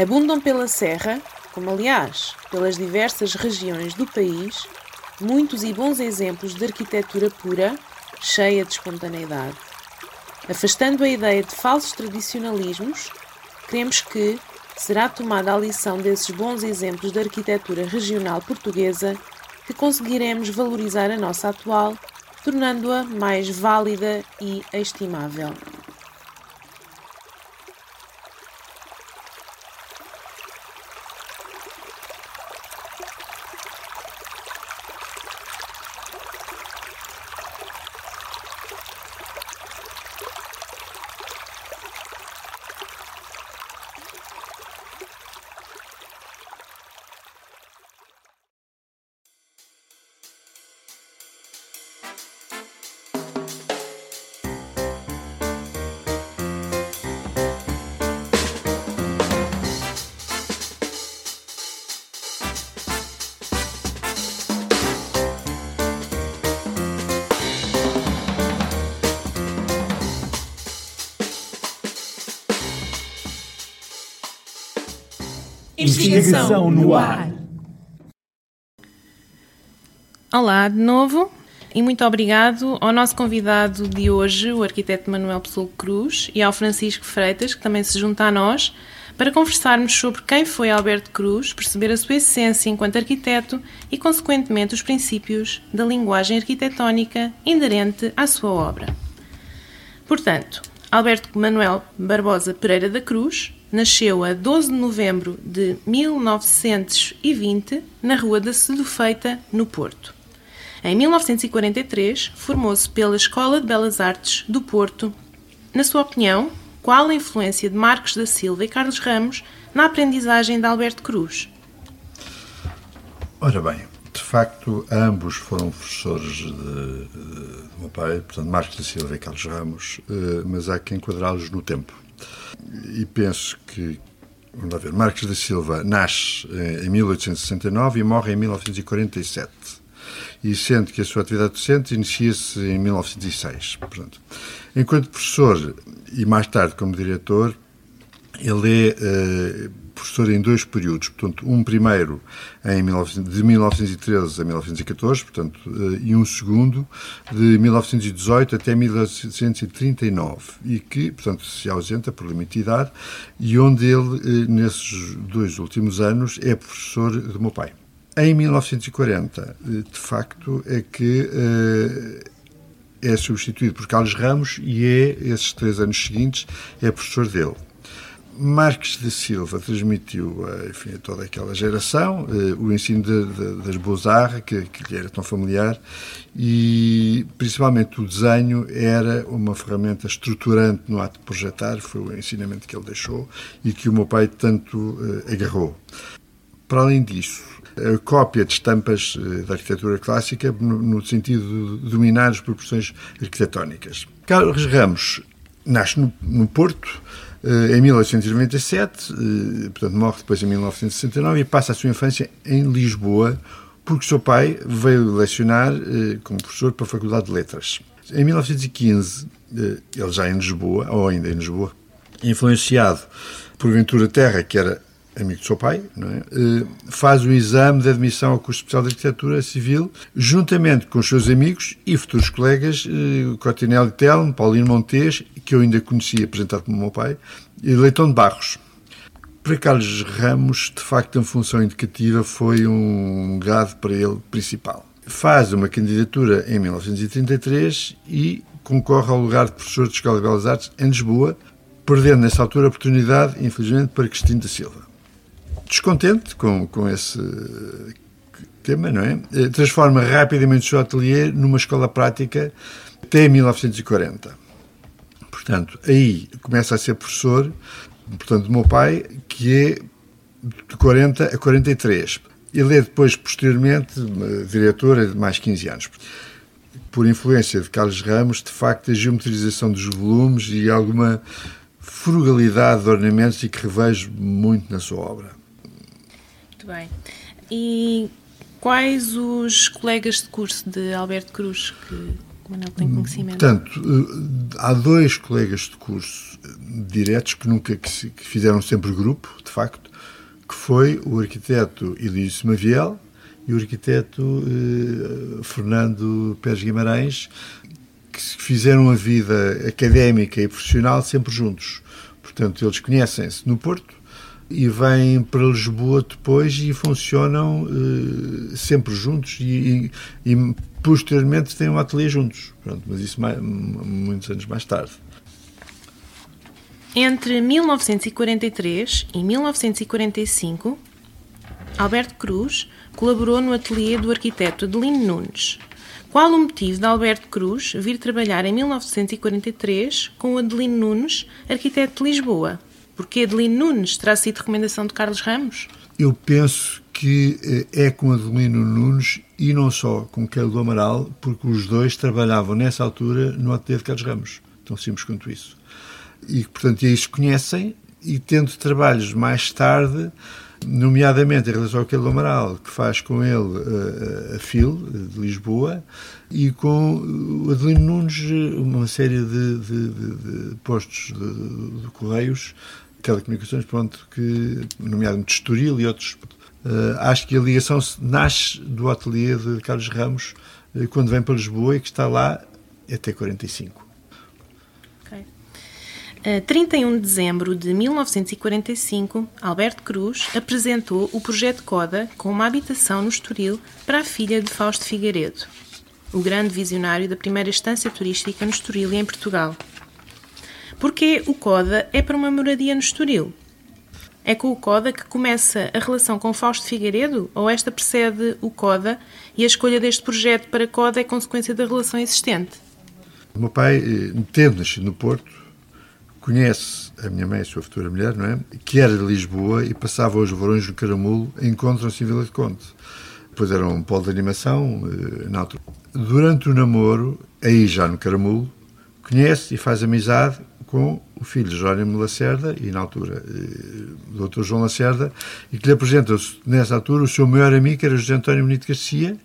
Abundam pela Serra, como aliás pelas diversas regiões do país, muitos e bons exemplos de arquitetura pura, cheia de espontaneidade. Afastando a ideia de falsos tradicionalismos, queremos que será tomada a lição desses bons exemplos de arquitetura regional portuguesa que conseguiremos valorizar a nossa atual, tornando-a mais válida e estimável. Investigação no ar. Olá de novo e muito obrigado ao nosso convidado de hoje, o arquiteto Manuel Pessoa Cruz, e ao Francisco Freitas, que também se junta a nós, para conversarmos sobre quem foi Alberto Cruz, perceber a sua essência enquanto arquiteto e, consequentemente, os princípios da linguagem arquitetónica inerente à sua obra. Portanto, Alberto Manuel Barbosa Pereira da Cruz nasceu a 12 de novembro de 1920 na Rua da Sedufeita, no Porto. Em 1943, formou-se pela Escola de Belas Artes do Porto. Na sua opinião, qual a influência de Marcos da Silva e Carlos Ramos na aprendizagem de Alberto Cruz? Ora bem, de facto, ambos foram professores de, de, de meu pai, portanto, Marcos da Silva e Carlos Ramos, eh, mas há que enquadrá-los no tempo e penso que, vamos lá ver, Marcos da Silva nasce em 1869 e morre em 1947. E sendo que a sua atividade docente inicia-se em 1906. Portanto, enquanto professor e mais tarde como diretor, ele é uh, professor em dois períodos, portanto, um primeiro em 19, de 1913 a 1914, portanto, uh, e um segundo de 1918 até 1939, e que, portanto, se ausenta por limitidade, e onde ele, uh, nesses dois últimos anos, é professor do meu pai. Em 1940, de facto, é que é substituído por Carlos Ramos e é, esses três anos seguintes, é professor dele Marques de Silva transmitiu enfim, a toda aquela geração eh, o ensino de, de, das Beaux-Arts, que, que lhe era tão familiar, e principalmente o desenho era uma ferramenta estruturante no ato de projetar, foi o ensinamento que ele deixou e que o meu pai tanto eh, agarrou. Para além disso, a cópia de estampas eh, da arquitetura clássica no, sentido de dominar as proporções arquitetónicas. Carlos Ramos nasce no, no Porto, eh, em 1897, eh, portanto morre depois em 1969 e passa a sua infância em Lisboa, porque seu pai veio lecionar como professor para a Faculdade de Letras. Em 1915, ele já em Lisboa, ou ainda em Lisboa, influenciado por Ventura Terra, que era amigo do seu pai, é? faz o exame de admissão ao curso especial de Arquitetura Civil, juntamente com os seus amigos e futuros colegas, Cotinelli Telmo, Paulino Montes, que eu ainda conhecia, apresentado pelo meu pai, e Leitão de Barros. Para Carlos Ramos, de facto, a função indicativa foi um grado para ele principal. Faz uma candidatura em 1933 e concorre ao lugar de professor de Escola de Belas Artes em Lisboa, perdendo nessa altura a oportunidade, infelizmente, para Cristina da Silva descontente com, com esse tema, não é? Eh, transforma rapidamente o seu ateliê numa escola prática até 1940. Portanto, aí começa a ser professor, portanto, do meu pai, que é de 40 a 43. Ele é depois, posteriormente, diretor de mais 15 anos. Por influência de Carlos Ramos, de facto, a geometrização dos volumes e alguma frugalidade de ornamentos e que revejo muito na sua obra. Muito bem. E quais os colegas de curso de Alberto Cruz que o Manuel tem conhecimento? Portanto, eh, há dois colegas de curso diretos que nunca que, fizeram sempre grupo, de facto, que foi o arquiteto Elísio Maviel e o arquiteto eh, Fernando Pérez Guimarães, que fizeram a vida académica e profissional sempre juntos. Portanto, eles conhecem-se no Porto, e vêm para Lisboa depois e funcionam uh, sempre juntos e, e, e, posteriormente têm um ateliê juntos. Pronto, mas isso mais, muitos anos mais tarde. Entre 1943 e 1945, Alberto Cruz colaborou no ateliê do arquiteto Adelino Nunes. Qual o motivo de Alberto Cruz vir trabalhar em 1943 com Adelino Nunes, arquiteto de Lisboa? Porque Adelino Nunes terá sido recomendação de Carlos Ramos? Eu penso que eh, é com Adelino Nunes e não só com Quelo do Amaral, porque os dois trabalhavam nessa altura no ateliê de Carlos Ramos. Tão simples quanto isso. E, portanto, eles conhecem e tendo trabalhos mais tarde, nomeadamente em relação ao Quelo do Amaral, que faz com ele a, eh, a FIL de Lisboa, e com Adelino Nunes uma série de, de, de, de postos de, Correios telecomunicações, pronto, que, nomeadamente Estoril e outros. Uh, acho que a ligação nasce do ateliê de Carlos Ramos uh, quando vem para Lisboa e que está lá até 45. Okay. Uh, 31 de dezembro de 1945, Alberto Cruz apresentou o projeto CODA com uma habitação no Estoril para a filha de Fausto Figueiredo, o grande visionário da primeira estância turística no Estoril e em Portugal. Porque o CODA é para uma moradia no Estoril. É com o CODA que começa a relação com Fausto Figueiredo ou esta precede o CODA e a escolha deste projeto para CODA é consequência da relação existente? O meu pai, eh, tendo nascido no Porto, conhece a minha mãe, a sua futura mulher, não é? Que era de Lisboa e passava os verões no Caramulo, encontram-se em Vila de Conde. Depois era um polo de animação, eh, na altura. Durante o namoro, aí já no Caramulo, conhece e faz amizade com o filho Jerónimo Lacerda e, na altura, o eh, Dr. João Lacerda, e que lhe apresenta, nessa altura, o seu maior amigo, que era José António Benito Garcia,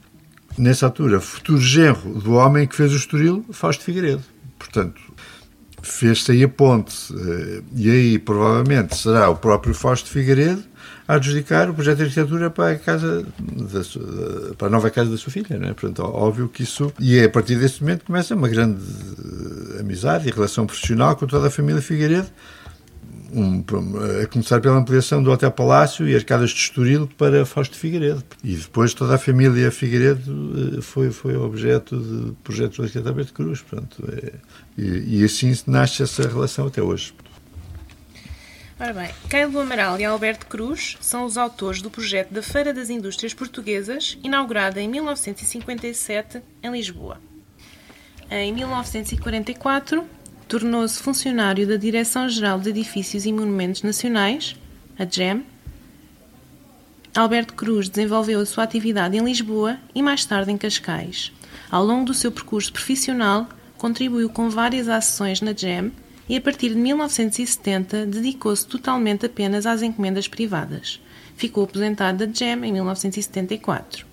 nessa altura, futuro genro do homem que fez o Estoril, Fausto Figueiredo. Portanto, fez-se aí a ponte, eh, e aí, provavelmente, será o próprio Fausto Figueiredo a adjudicar o projeto de arquitetura para a casa da, para a nova casa da sua filha, não é? Portanto, óbvio que isso e é a partir desse momento começa uma grande eh, amizade e relação profissional com toda a família Figueiredo, um, a começar pela ampliação do Hotel Palácio e Arcadas de Estoril para Fausto Figueiredo. E depois toda a família Figueiredo eh, foi, foi objeto de projetos do arquiteto Alberto Cruz. Portanto, é, e, e assim nasce essa relação até hoje. Ora bem, do Amaral e Alberto Cruz são os autores do projeto da Feira das Indústrias Portuguesas, inaugurada em 1957 em Lisboa. Em 1944, tornou-se funcionário da Direção-Geral de Edifícios e Monumentos Nacionais, a GEM. Alberto Cruz desenvolveu a sua atividade em Lisboa e mais tarde em Cascais. Ao longo do seu percurso profissional, contribuiu com várias ações na GEM e a partir de 1970 dedicou-se totalmente apenas às encomendas privadas. Ficou aposentado da GEM em 1974.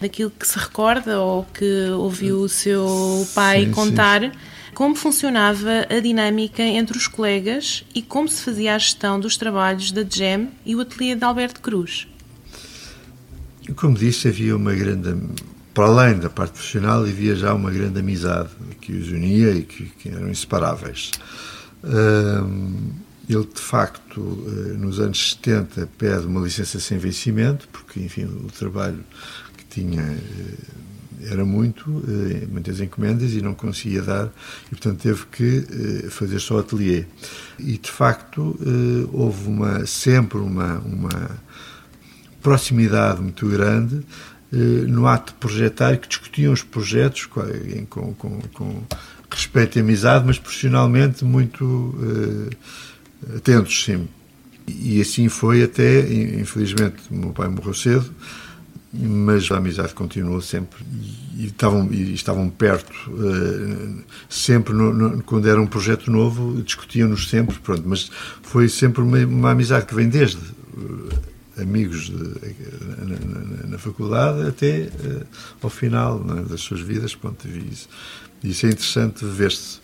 Daquilo que se recorda ou que ouviu o seu pai Sim, contar, sim. como funcionava a dinâmica entre os colegas e como se fazia a gestão dos trabalhos da GEM e o ateliê de Alberto Cruz. Como disse, havia uma grande, para além da parte profissional, havia já uma grande amizade que os unia e que, que eram inseparáveis. Ele, de facto, eh, nos anos 70, pede uma licença sem vencimento, porque, enfim, o trabalho que tinha eh, era muito, eh, muitas encomendas e não conseguia dar, e, portanto, teve que fazer só ateliê. E, de facto, houve uma, sempre uma, uma proximidade muito grande no ato de projetar que discutiam os projetos com, com, com, respeito e amizade, mas profissionalmente muito eh, atentos, sim. E assim foi até, infelizmente, meu pai morreu cedo, mas a amizade continuou sempre e, estavam, e estavam perto eh, sempre no- no- quando era um projeto novo discutiam-nos sempre pronto mas foi sempre uma, uma amizade que vem desde eh, amigos de- na, na- na faculdade até eh, ao final né, das suas vidas pronto isso, isso é interessante ver-se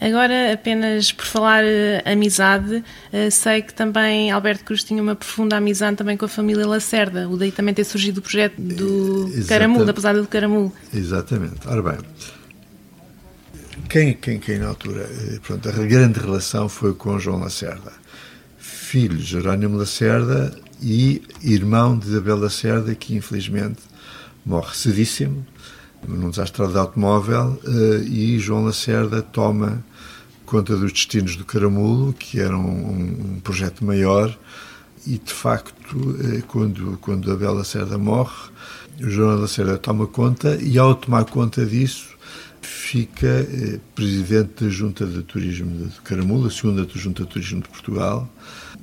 Agora, apenas por falar eh, amizade, eh, sei que também Alberto Cruz tinha uma profunda amizade também com a família Lacerda. O daí também ter surgido o projeto do Exatamente. Caramulo, da pesada do Caramulo. Exatamente. Ora bem, quem, quem, quem na altura, pronto, a grande relação foi com João Lacerda, filho de Jerónimo Lacerda e irmão de Isabel Lacerda, que infelizmente morre cedíssimo num desastre de automóvel eh, e João Lacerda toma conta dos destinos do Caramulo, que era um, um projeto maior, e de facto, eh, quando, quando a Bela Lacerda morre, o João Lacerda toma conta e, ao tomar conta disso, fica eh, presidente da Junta de Turismo de Caramulo, a segunda Junta de Turismo de Portugal,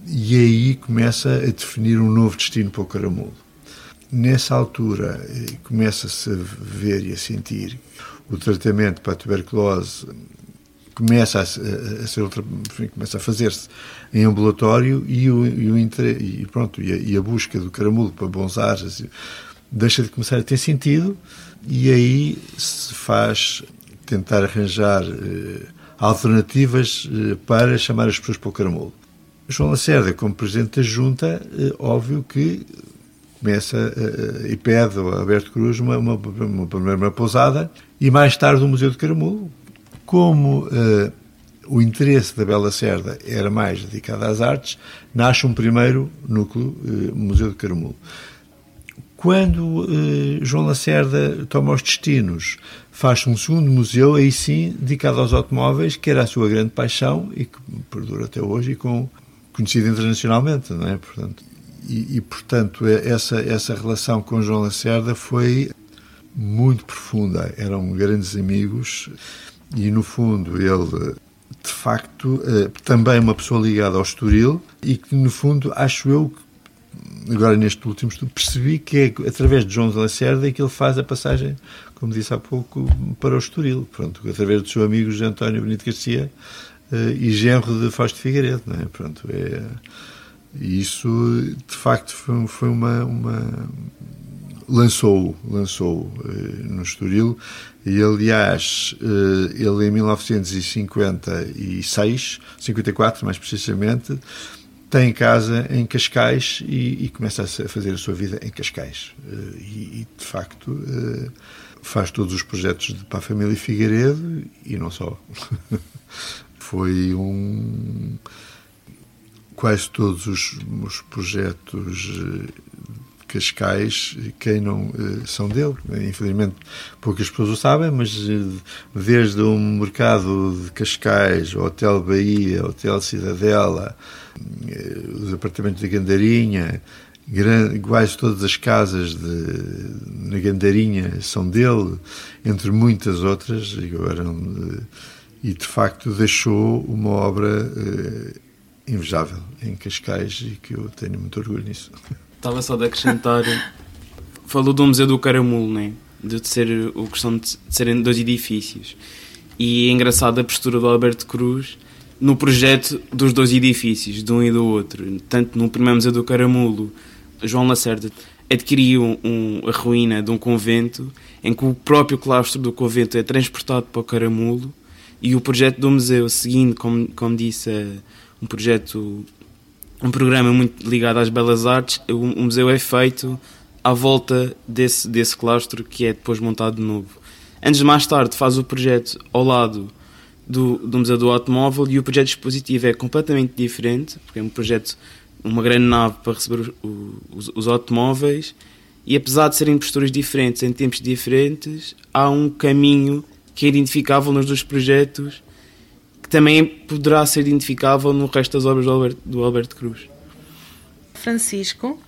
e aí começa a definir um novo destino para o Caramulo. Nessa altura, eh, começa-se a ver e a sentir o tratamento para a tuberculose começa a, se- a- a ser enfim, começa a fazer-se em ambulatório e o, e o inter- e pronto e a, e a busca do caramulo para bons ares deixa de começar a ter sentido e aí se faz tentar arranjar eh, alternativas eh, para chamar as pessoas para o caramulo. João Lacerda, como presidente da junta, eh, óbvio que começa eh, e pede ao Alberto Cruz uma, uma, uma primeira pousada e mais tarde o Museu de Caramulo. Como eh, o interesse da Bela Cerda era mais dedicado às artes, nasce um primeiro núcleo, eh, Museu de Caramulo. Quando eh, João Lacerda toma os destinos, faz um segundo museu, aí sim, dedicado aos automóveis, que era a sua grande paixão e que perdura até hoje e com, conhecido internacionalmente, não é? Portanto, e, e, portanto, essa, essa relação com João Lacerda foi muito profunda. Eram grandes amigos e, no fundo, ele, de facto, eh, também uma pessoa ligada ao Estoril e que, no fundo, acho eu agora neste último estudo, percebi que é através de João de Lacerda que ele faz a passagem, como disse há pouco, para o Estoril. Pronto, através do seu amigo José António Benito Garcia eh, e genro de Fausto Figueiredo. Não é? Pronto, é, isso, de facto, foi, foi uma... uma lançou lançou eh, no Estoril e aliás eh, ele em 1956 54 mais precisamente tem casa em Cascais e, e começa a fazer a sua vida em Cascais Eh, e, e, de facto eh, faz todos os projetos de, para a família Figueiredo e não só foi um quase todos os, os projetos eh, Cascais queimam uh, são dele. Infelizmente poucas pessoas o sabem, mas desde o mercado de Cascais, o Hotel Bahia, Hotel Cidadela, os apartamentos de Gandarinha, grande, quase todas as casas de, na Gandarinha são dele, entre muitas outras, agora, e de facto deixou uma obra invejável em Cascais e que eu tenho muito orgulho nisso. Estava só de acrescentar, falou do Museu do Caramulo, né? de ser o questão de serem dois edifícios. E é engraçado a postura do Alberto Cruz no projeto dos dois edifícios, de um e do outro. Tanto no primeiro Museu do Caramulo, João Lacerda adquiriu um, a ruína de um convento em que o próprio claustro do convento é transportado para o Caramulo e o projeto do museu, seguindo, como, como disse um projeto, um programa muito ligado às belas artes. O, o museu é feito à volta desse, desse claustro que é depois montado de novo. Antes mais tarde faz o projeto ao lado do, do Museu do Automóvel e o projeto expositivo é completamente diferente, porque é um projeto, uma grande nave para receber os, os automóveis e apesar de serem posturas diferentes em tempos diferentes, há um caminho que é identificável nos dois projetos que também poderá ser identificável no resto das obras do Alberto, do Alberto Cruz. Francisco,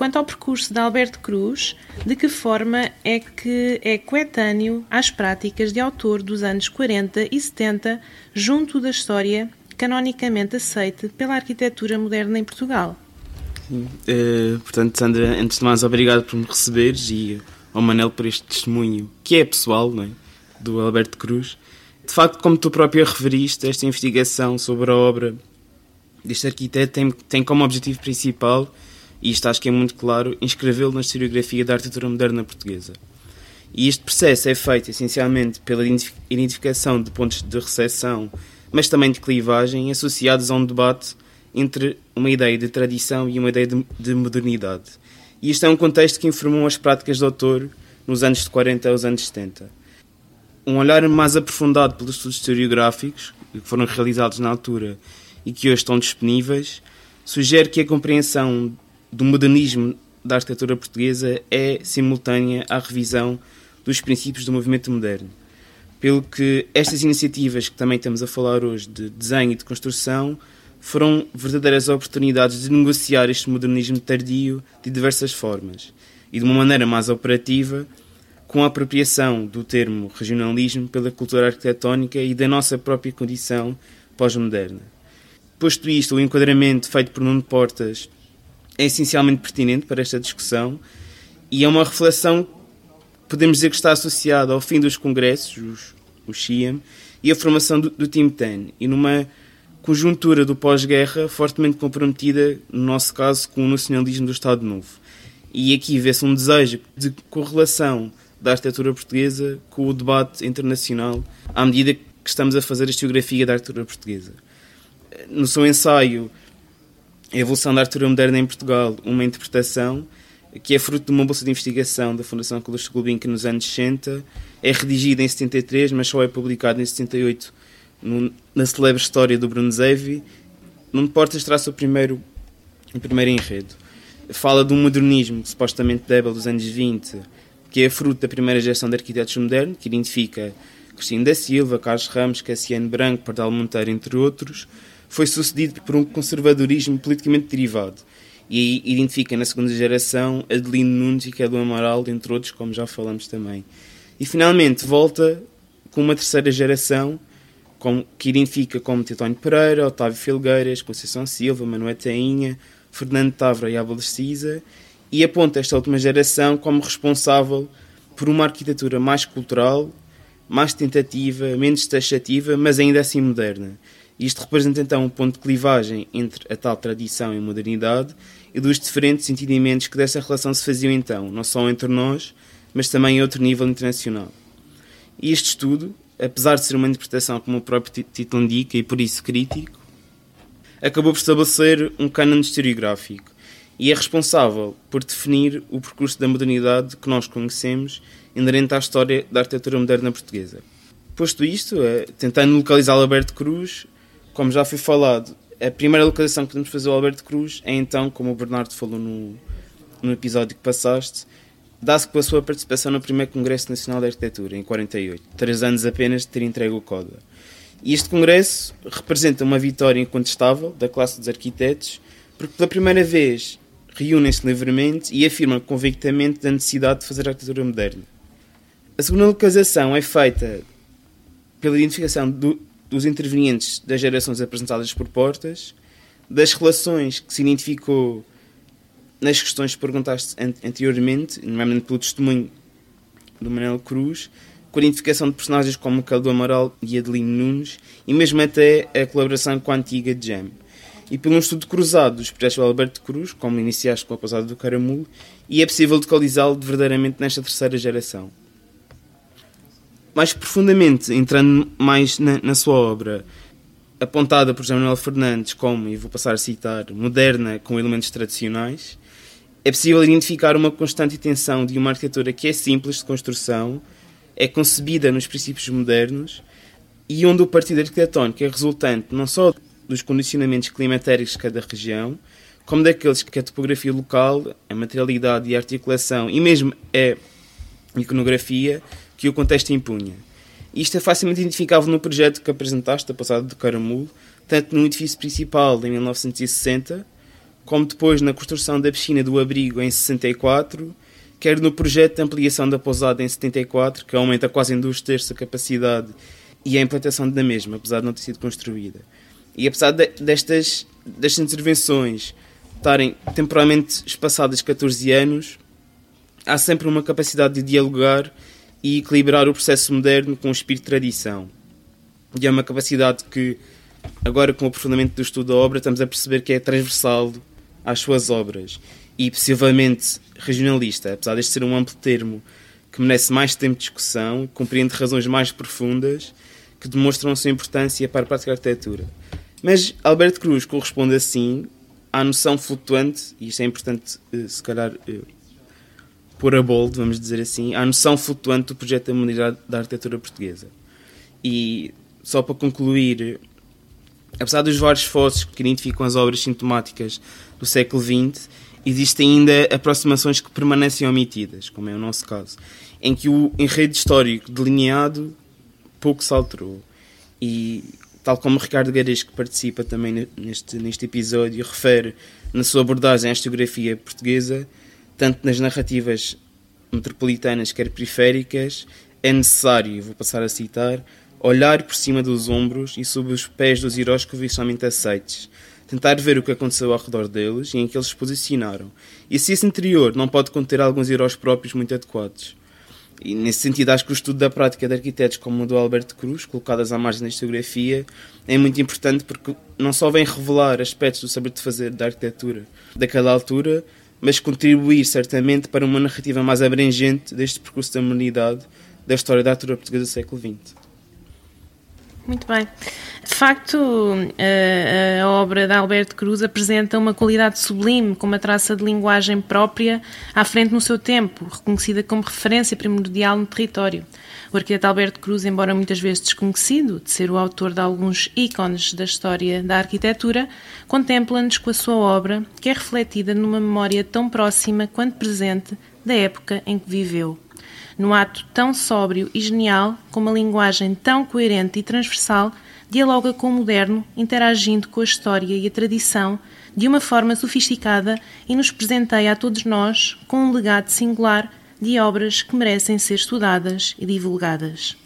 quanto ao percurso de Alberto Cruz, de que forma é que é coetâneo às práticas de autor dos anos 40 e 70 junto da história canonicamente aceite pela arquitetura moderna em Portugal? Sim. Uh, portanto, Sandra, antes de mais, obrigado por me receberes e ao Manel por este testemunho que é pessoal, não é? do Alberto Cruz. De facto, como tu própria referiste, esta investigação sobre a obra deste arquiteto tem, tem como objetivo principal, e isto acho que é muito claro, inscrevê-lo na historiografia da arquitetura moderna portuguesa. E este processo é feito essencialmente pela identificação de pontos de recepção, mas também de clivagem, associados a um debate entre uma ideia de tradição e uma ideia de, de modernidade. E isto é um contexto que informou as práticas do autor nos anos de 40 aos anos 70 um olhar mais aprofundado pelos estudos historiográficos que foram realizados na altura e que hoje estão disponíveis, sugere que a compreensão do modernismo da arquitetura portuguesa é simultânea à revisão dos princípios do movimento moderno. Pelo que estas iniciativas que também estamos a falar hoje de desenho e de construção foram verdadeiras oportunidades de negociar este modernismo tardio de diversas formas e de uma maneira mais operativa com a apropriação do termo regionalismo pela cultura arquitetónica e da nossa própria condição pós-moderna. Posto isto, o enquadramento feito por Nuno Portas é essencialmente pertinente para esta discussão e é uma reflexão podemos dizer que está associada ao fim dos congressos, os, o CIAM, e a formação do, do Team Ten, e numa conjuntura do pós-guerra fortemente comprometida, no nosso caso, com o nacionalismo do Estado Novo. E aqui vê-se um desejo de correlação da arquitetura portuguesa com o debate internacional à medida que estamos a fazer a historiografia da arquitetura portuguesa. No seu ensaio A Evolução da Arquitetura Moderna em Portugal, uma interpretação que é fruto de uma bolsa de investigação da Fundação Carlos Gulbenkian nos anos 60, é redigida em 73, mas só é publicada em 78 no, na celebre história do Bruno Zevi, Nuno Portas traça o primeiro, o primeiro enredo. Fala de um modernismo supostamente débil dos anos 20, que é fruto da primeira geração de arquitetos modernos, que identifica Cristina da Silva, Carlos Ramos, Cassiano Branco, Pardal Monteiro, entre outros, foi sucedido por um conservadorismo politicamente derivado. E identifica na segunda geração Adelino Nunes e Cadu Amaral, entre outros, como já falamos também. E finalmente volta com uma terceira geração com, que identifica como Tetónio Pereira, Otávio Filgueiras, Conceição Silva, Manuel Tainha, Fernando Távora e Álvaro Cisa e aponta esta última geração como responsável por uma arquitetura mais cultural, mais tentativa, menos taxativa, mas ainda assim moderna. Isto representa então um ponto de clivagem entre a tal tradição e modernidade e dos diferentes entendimentos que dessa relação se faziam então, não só entre nós, mas também a outro nível internacional. E este estudo, apesar de ser uma interpretação como o próprio título indica e por isso crítico, acabou por estabelecer um cânone historiográfico e é responsável por definir o percurso da modernidade que nós conhecemos inerente à história da arquitetura moderna portuguesa. Posto isto, é, tentando localizar Alberto Cruz, como já foi falado, a primeira localização que podemos fazer ao Alberto Cruz é então, como o Bernardo falou no, no episódio que passaste, dá-se com a sua participação no primeiro Congresso Nacional de Arquitetura, em 48, três anos apenas de ter entregue o CODA. E este congresso representa uma vitória incontestável da classe dos arquitetos, porque pela primeira vez reúnem-se livremente e afirmam convictamente da necessidade de fazer arquitetura moderna. A segunda localização é feita pela identificação do, dos intervenientes das gerações apresentadas por Portas, das relações que se identificou nas questões que perguntaste anteriormente, nomeadamente pelo testemunho do Manuel Cruz, com a identificação de personagens como Caldo Amaral e Adelino Nunes, e mesmo até a colaboração com a antiga Jam. E pelo estudo cruzado dos projetos do Alberto Cruz, como iniciaste com a passada do Caramulo, e é possível localizá-lo verdadeiramente nesta terceira geração. Mais profundamente, entrando mais na, na sua obra, apontada por José Manuel Fernandes como, e vou passar a citar, moderna com elementos tradicionais, é possível identificar uma constante tensão de uma arquitetura que é simples de construção, é concebida nos princípios modernos e onde o partido arquitetónico é resultante não só dos condicionamentos climatéricos de cada região, como daqueles que a topografia local, a materialidade e a articulação e mesmo a iconografia que o contexto impunha. Isto é facilmente identificável no projeto que apresentaste, a passada do Caramulo, tanto no edifício principal em 1960, como depois na construção da piscina do abrigo em 64 quer no projeto de ampliação da pousada em 74, que aumenta quase em dois terços a capacidade e a implantação da mesma, apesar de não ter sido construída. E apesar de, destas, destas intervenções estarem temporalmente espaçadas 14 anos, há sempre uma capacidade de dialogar e equilibrar o processo moderno com o espírito de tradição. E é uma capacidade que, agora com o aprofundamento do estudo da obra, estamos a perceber que é transversal às suas obras e possivelmente regionalista, apesar deste ser um amplo termo que merece mais tempo de discussão, compreende razões mais profundas que demonstram a sua importância para a prática da arquitetura. Mas Alberto Cruz corresponde assim à noção flutuante, e isto é importante eh, se calhar eh, pôr a bold, vamos dizer assim, à noção flutuante do projeto da modernidade da arquitetura portuguesa. E só para concluir, apesar dos vários esforços que identificam as obras sintomáticas do século XX, existem ainda aproximações que permanecem omitidas, como é o nosso caso, em que o enredo histórico delineado pouco se alterou. E, tal como Ricardo Gares, que participa também neste, neste episódio, refere na sua abordagem à historiografia portuguesa, tanto nas narrativas metropolitanas quer periféricas, é necessário, vou passar a citar, olhar por cima dos ombros e sob os pés dos heróis que oficialmente aceites, tentar ver o que aconteceu ao redor deles e em que eles se posicionaram. E se esse interior não pode conter alguns heróis próprios muito adequados. E nesse sentido, acho que o estudo da prática de arquitetos como o do Alberto Cruz, colocadas à margem da historiografia, é muito importante porque não só vem revelar aspectos do saber de fazer da arquitetura daquela altura, mas contribuir certamente para uma narrativa mais abrangente deste percurso da humanidade da história da arquitetura portuguesa do século XX. Muito bem. De facto, a, a, obra de Alberto Cruz apresenta uma qualidade sublime, com uma traça de linguagem própria à frente no seu tempo, reconhecida como referência primordial no território. O arquiteto Alberto Cruz, embora muitas vezes desconhecido de ser o autor de alguns ícones da história da arquitetura, contempla-nos com a sua obra, que é refletida numa memória tão próxima quanto presente da época em que viveu. No ato tão sóbrio e genial, com uma linguagem tão coerente e transversal, dialoga com o moderno, interagindo com a história e a tradição de uma forma sofisticada e nos presenteia a todos nós com um legado singular de obras que merecem ser estudadas e divulgadas.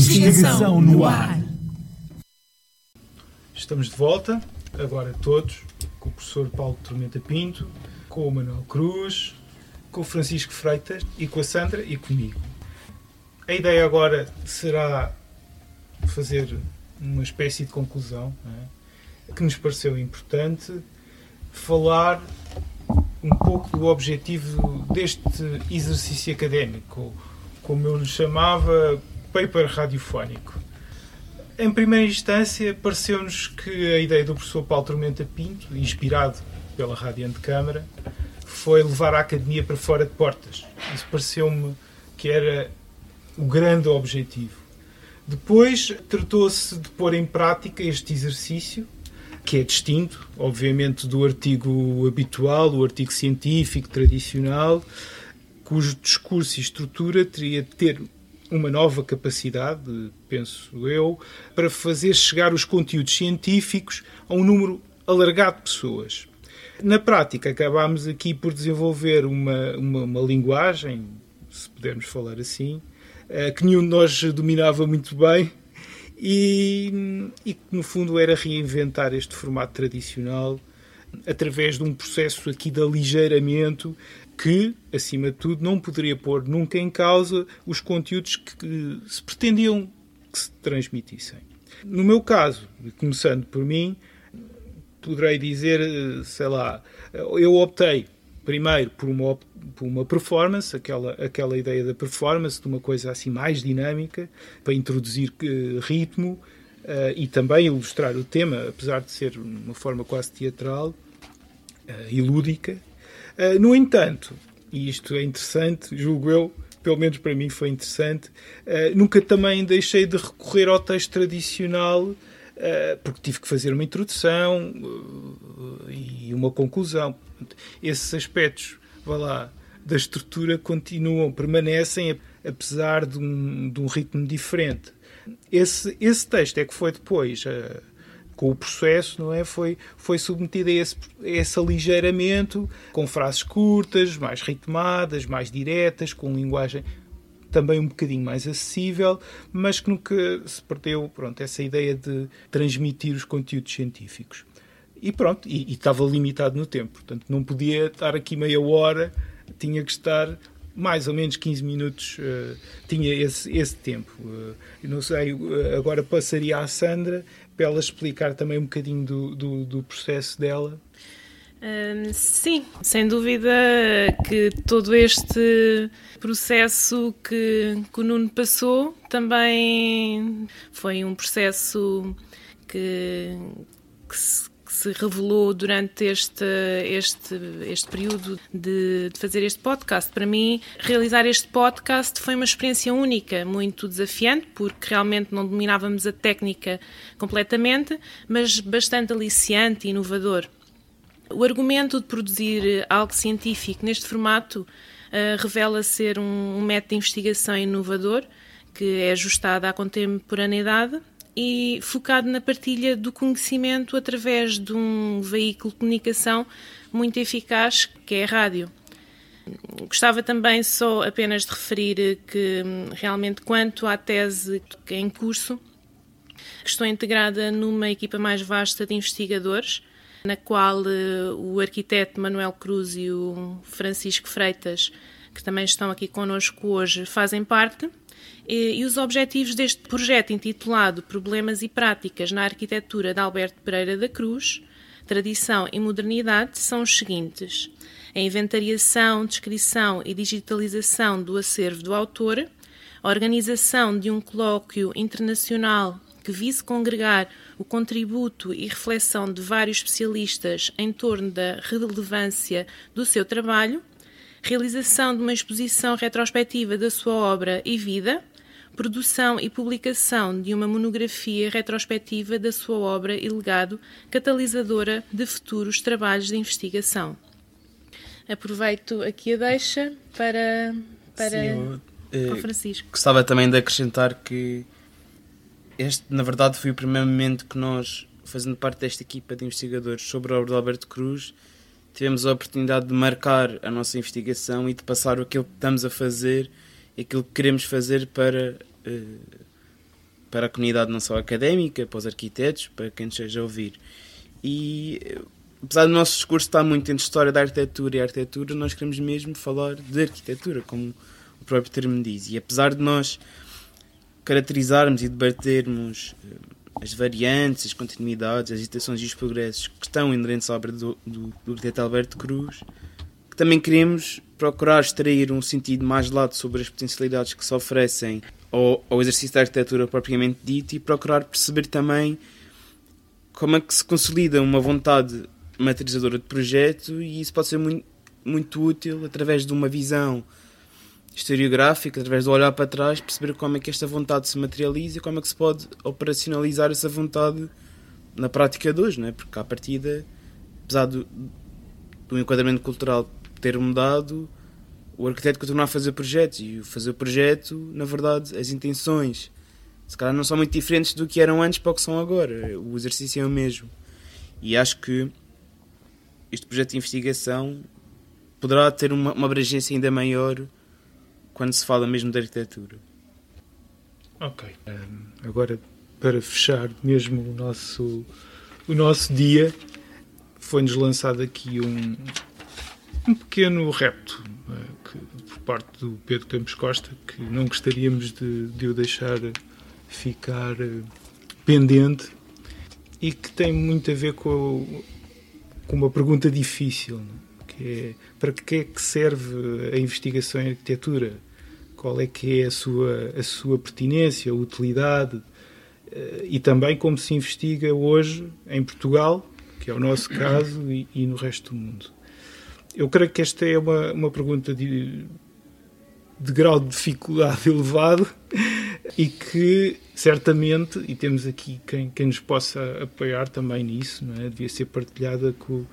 Investigação no ar. Estamos de volta, agora todos, com o professor Paulo Tormenta Pinto, com o Manuel Cruz, com o Francisco Freitas e com a Sandra e comigo. A ideia agora será fazer uma espécie de conclusão é? que nos pareceu importante, falar um pouco do objetivo deste exercício académico, como eu lhe chamava, paper radiofónico. Em primeira instância, pareceu-nos que a ideia do professor Paulo Tormenta Pinto, inspirado pela Radiante Câmara, foi levar a academia para fora de portas. Isso pareceu-me que era o grande objetivo. Depois tratou-se de pôr em prática este exercício, que é distinto, obviamente, do artigo habitual, o artigo científico tradicional, cujo discurso e estrutura teria de ter uma nova capacidade, penso eu, para fazer chegar os conteúdos científicos a um número alargado de pessoas. Na prática, acabámos aqui por desenvolver uma, uma, uma linguagem, se pudermos falar assim, eh, que nenhum de nós dominava muito bem e, e que, no fundo, era reinventar este formato tradicional através de um processo aqui de aligeiramento que, acima de tudo, não poderia pôr nunca em causa os conteúdos que se pretendiam que se transmitissem. No meu caso, começando por mim, poderei dizer, sei lá, eu optei primeiro por uma, por uma performance, aquela, aquela ideia da performance, de uma coisa assim mais dinâmica, para introduzir uh, ritmo uh, e também ilustrar o tema, apesar de ser uma forma quase teatral uh, e lúdica. Uh, no entanto, e isto é interessante, julgo eu, pelo menos para mim foi interessante, uh, nunca também deixei de recorrer ao texto tradicional, uh, porque tive que fazer uma introdução e uma conclusão. Esses aspectos, vá lá, da estrutura continuam, permanecem, apesar de um, de um ritmo diferente. Esse, esse texto é que foi depois com o processo, não é? Foi, foi submetido a esse, a esse aligeiramento, com frases curtas, mais ritmadas, mais diretas, com linguagem também um bocadinho mais acessível, mas que nunca se perdeu pronto, essa ideia de transmitir os conteúdos científicos. E pronto, e, e estava limitado no tempo, portanto não podia estar aqui meia hora, tinha que estar mais ou menos 15 minutos, uh, tinha esse, esse tempo. Uh, não sei, uh, agora passaria à Sandra para ela explicar também um bocadinho do, do, do processo dela. Um, sim, sem dúvida que todo este processo que, que o Nuno passou também foi um processo que, que se se revelou durante este, este, este período de, de, fazer este podcast. Para mim, realizar este podcast foi uma experiência única, muito desafiante, porque realmente não dominávamos a técnica completamente, mas bastante aliciante e inovador. O argumento de produzir algo científico neste formato uh, revela ser um, um método de investigação inovador que é ajustado à contemporaneidade e focado na partilha do conhecimento através de um veículo de comunicação muito eficaz que é a rádio. Gostava também só apenas de referir que realmente quanto à tese que é em curso, estou integrada numa equipa mais vasta de investigadores, na qual eh, o arquiteto Manuel Cruz e o Francisco Freitas, que também estão aqui connosco hoje, fazem parte. E, os objetivos deste projeto intitulado Problemas e Práticas na Arquitetura de Alberto Pereira da Cruz, Tradição e Modernidade são os seguintes: a inventariação, descrição e digitalização do acervo do autor, a organização de um colóquio internacional que vise congregar o contributo e reflexão de vários especialistas em torno da relevância do seu trabalho, realização de uma exposição retrospectiva da sua obra e vida, produção e publicação de uma monografia retrospectiva da sua obra e legado, catalisadora de futuros trabalhos de investigação. Aproveito aqui a deixa para, para Sim, eu, eh, Francisco. Gostava também de acrescentar que este, na verdade, foi o primeiro momento que nós, fazendo parte desta equipa de investigadores sobre a obra de Alberto Cruz, tivemos a oportunidade de marcar a nossa investigação e de passar aquilo que estamos a fazer e aquilo que queremos fazer para, para a comunidade não só académica, para os arquitetos, para quem nos seja a ouvir. E apesar do nosso discurso estar muito entre história da arquitetura e arquitetura, nós queremos mesmo falar de arquitetura, como o próprio termo diz. E apesar de nós caracterizarmos e debatermos eh, as variantes, as continuidades, as agitações e os progressos que estão inerentes à obra do, do, do arquiteto Alberto Cruz, também queremos procurar extrair um sentido mais lato sobre as potencialidades que se oferecem ao, ao exercício da arquitetura propriamente dito e procurar perceber também como é que se consolida uma vontade materializadora de projeto e isso pode ser muito, muito útil através de uma visão historiográfica, através do olhar para trás, perceber como é que esta vontade se materializa e como é que se pode operacionalizar essa vontade na prática de hoje, não é? porque à partida, apesar do, do enquadramento cultural ter mudado, o arquiteto continua a fazer projetos e o fazer projeto, na verdade, as intenções se calhar não são muito diferentes do que eram antes para o que são agora. O exercício é o mesmo. E acho que este projeto de investigação poderá ter uma, uma abrangência ainda maior quando se fala mesmo de arquitetura. Ok. Um, agora, para fechar mesmo o nosso, o nosso dia, foi-nos lançado aqui um, um pequeno repto que, por parte do Pedro Campos Costa, que não gostaríamos de, de o deixar ficar uh, pendente e que tem muito a ver com, com uma pergunta difícil, é? que é para que é que serve a investigação em arquitetura? Qual é que é a sua, a sua pertinência, utilidade? Eh, e também como se investiga hoje em Portugal, que é o nosso caso, e, e no resto do mundo. Eu creio que esta é uma, uma pergunta de, de grau de dificuldade elevado e que certamente, e temos aqui quem, quem nos possa apoiar também nisso, não é? devia ser partilhada com,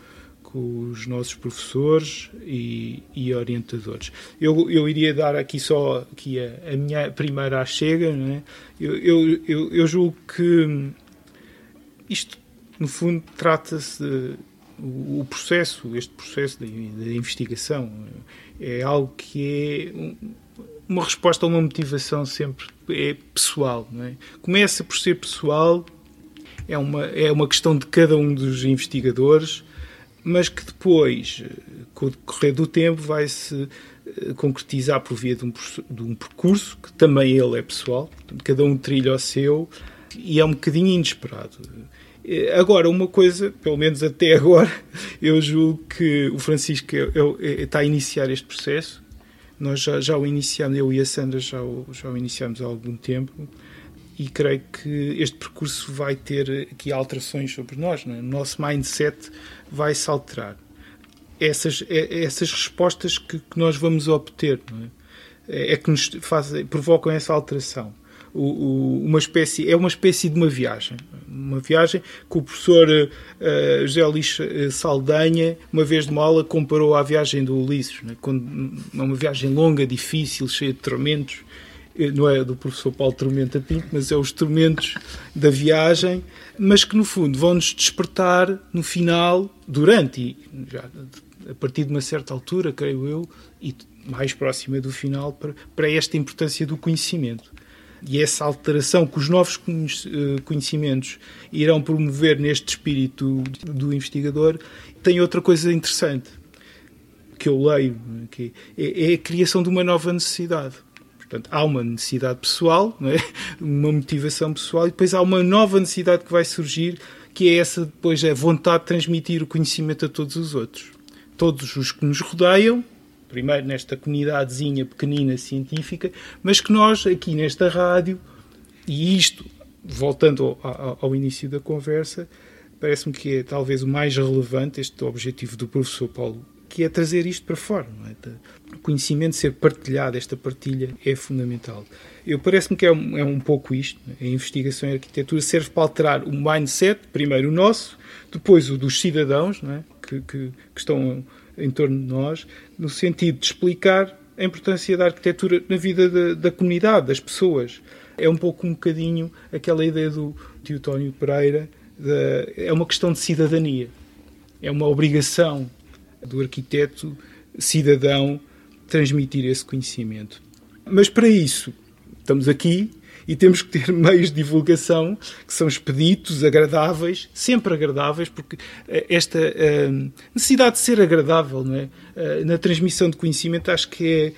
com os nossos professores e, e orientadores. Eu, eu iria dar aqui só aqui a, a minha primeira chega, não é? eu, eu, eu, eu julgo que isto, no fundo, trata-se o, processo, este processo da investigação, é algo que é uma resposta a uma motivação sempre é pessoal. É? Começa por ser pessoal, é uma, é uma questão de cada um dos investigadores, mas que depois, com o decorrer do tempo, vai se eh, concretizar por via de um, de um percurso, que também ele é pessoal, cada um trilha o seu, e é um bocadinho inesperado. Eh, agora, uma coisa, pelo menos até agora, eu julgo que o Francisco é, é, é, está a iniciar este processo, nós já, já o iniciamos, eu e a Sandra já o, já o iniciamos há algum tempo e creio que este percurso vai ter aqui alterações sobre nós. É? O nosso mindset vai se alterar. Essas, é, essas respostas que, que nós vamos obter é? é? que nos fazem, provocam essa alteração o, uma espécie, é uma espécie de uma viagem. Uma viagem que o professor uh, José Luís eh, Saldanha, uma vez de aula, comparou à viagem do Ulisses. Né? Quando, uma viagem longa, difícil, cheia de tormentos. Não é do professor Paulo Tormenta Pinto, mas é os tormentos da viagem, mas que no fundo vão-nos despertar no final, durante e já a partir de uma certa altura, creio eu, e mais próxima do final, para, para esta importância do conhecimento e essa alteração que os novos eh, conhecimentos irão promover neste espírito do investigador, tem outra coisa interessante que eu leio, que é, é a criação de uma nova necessidade. Portanto, há uma necessidade pessoal, é? uma motivação pessoal, e depois há uma nova necessidade que vai surgir, que é essa depois a vontade de transmitir o conhecimento a todos os outros. Todos os que nos rodeiam primeiro nesta comunidadezinha pequenina científica, mas que nós aqui nesta rádio, e isto, voltando ao, ao início da conversa, parece-me que é talvez o mais relevante, este objetivo do professor Paulo, que é trazer isto para fora. É? O conhecimento ser partilhado, esta partilha é fundamental. Eu parece-me que é um, é um pouco isto. É? A investigação em arquitetura serve para alterar o mindset, primeiro o nosso, depois o dos cidadãos, é? que, que, que estão em torno de nós, no sentido de explicar a importância da arquitetura na vida da, da comunidade, das pessoas. É um pouco um bocadinho aquela ideia do tio Tónio Pereira, de, é uma questão de cidadania. É uma obrigação do arquiteto cidadão transmitir esse conhecimento. Mas para isso, estamos aqui e temos que ter meios de divulgação que são expeditos, agradáveis, sempre agradáveis, porque eh, esta uh, necessidade de ser agradável não é? Uh, na transmissão de conhecimento acho que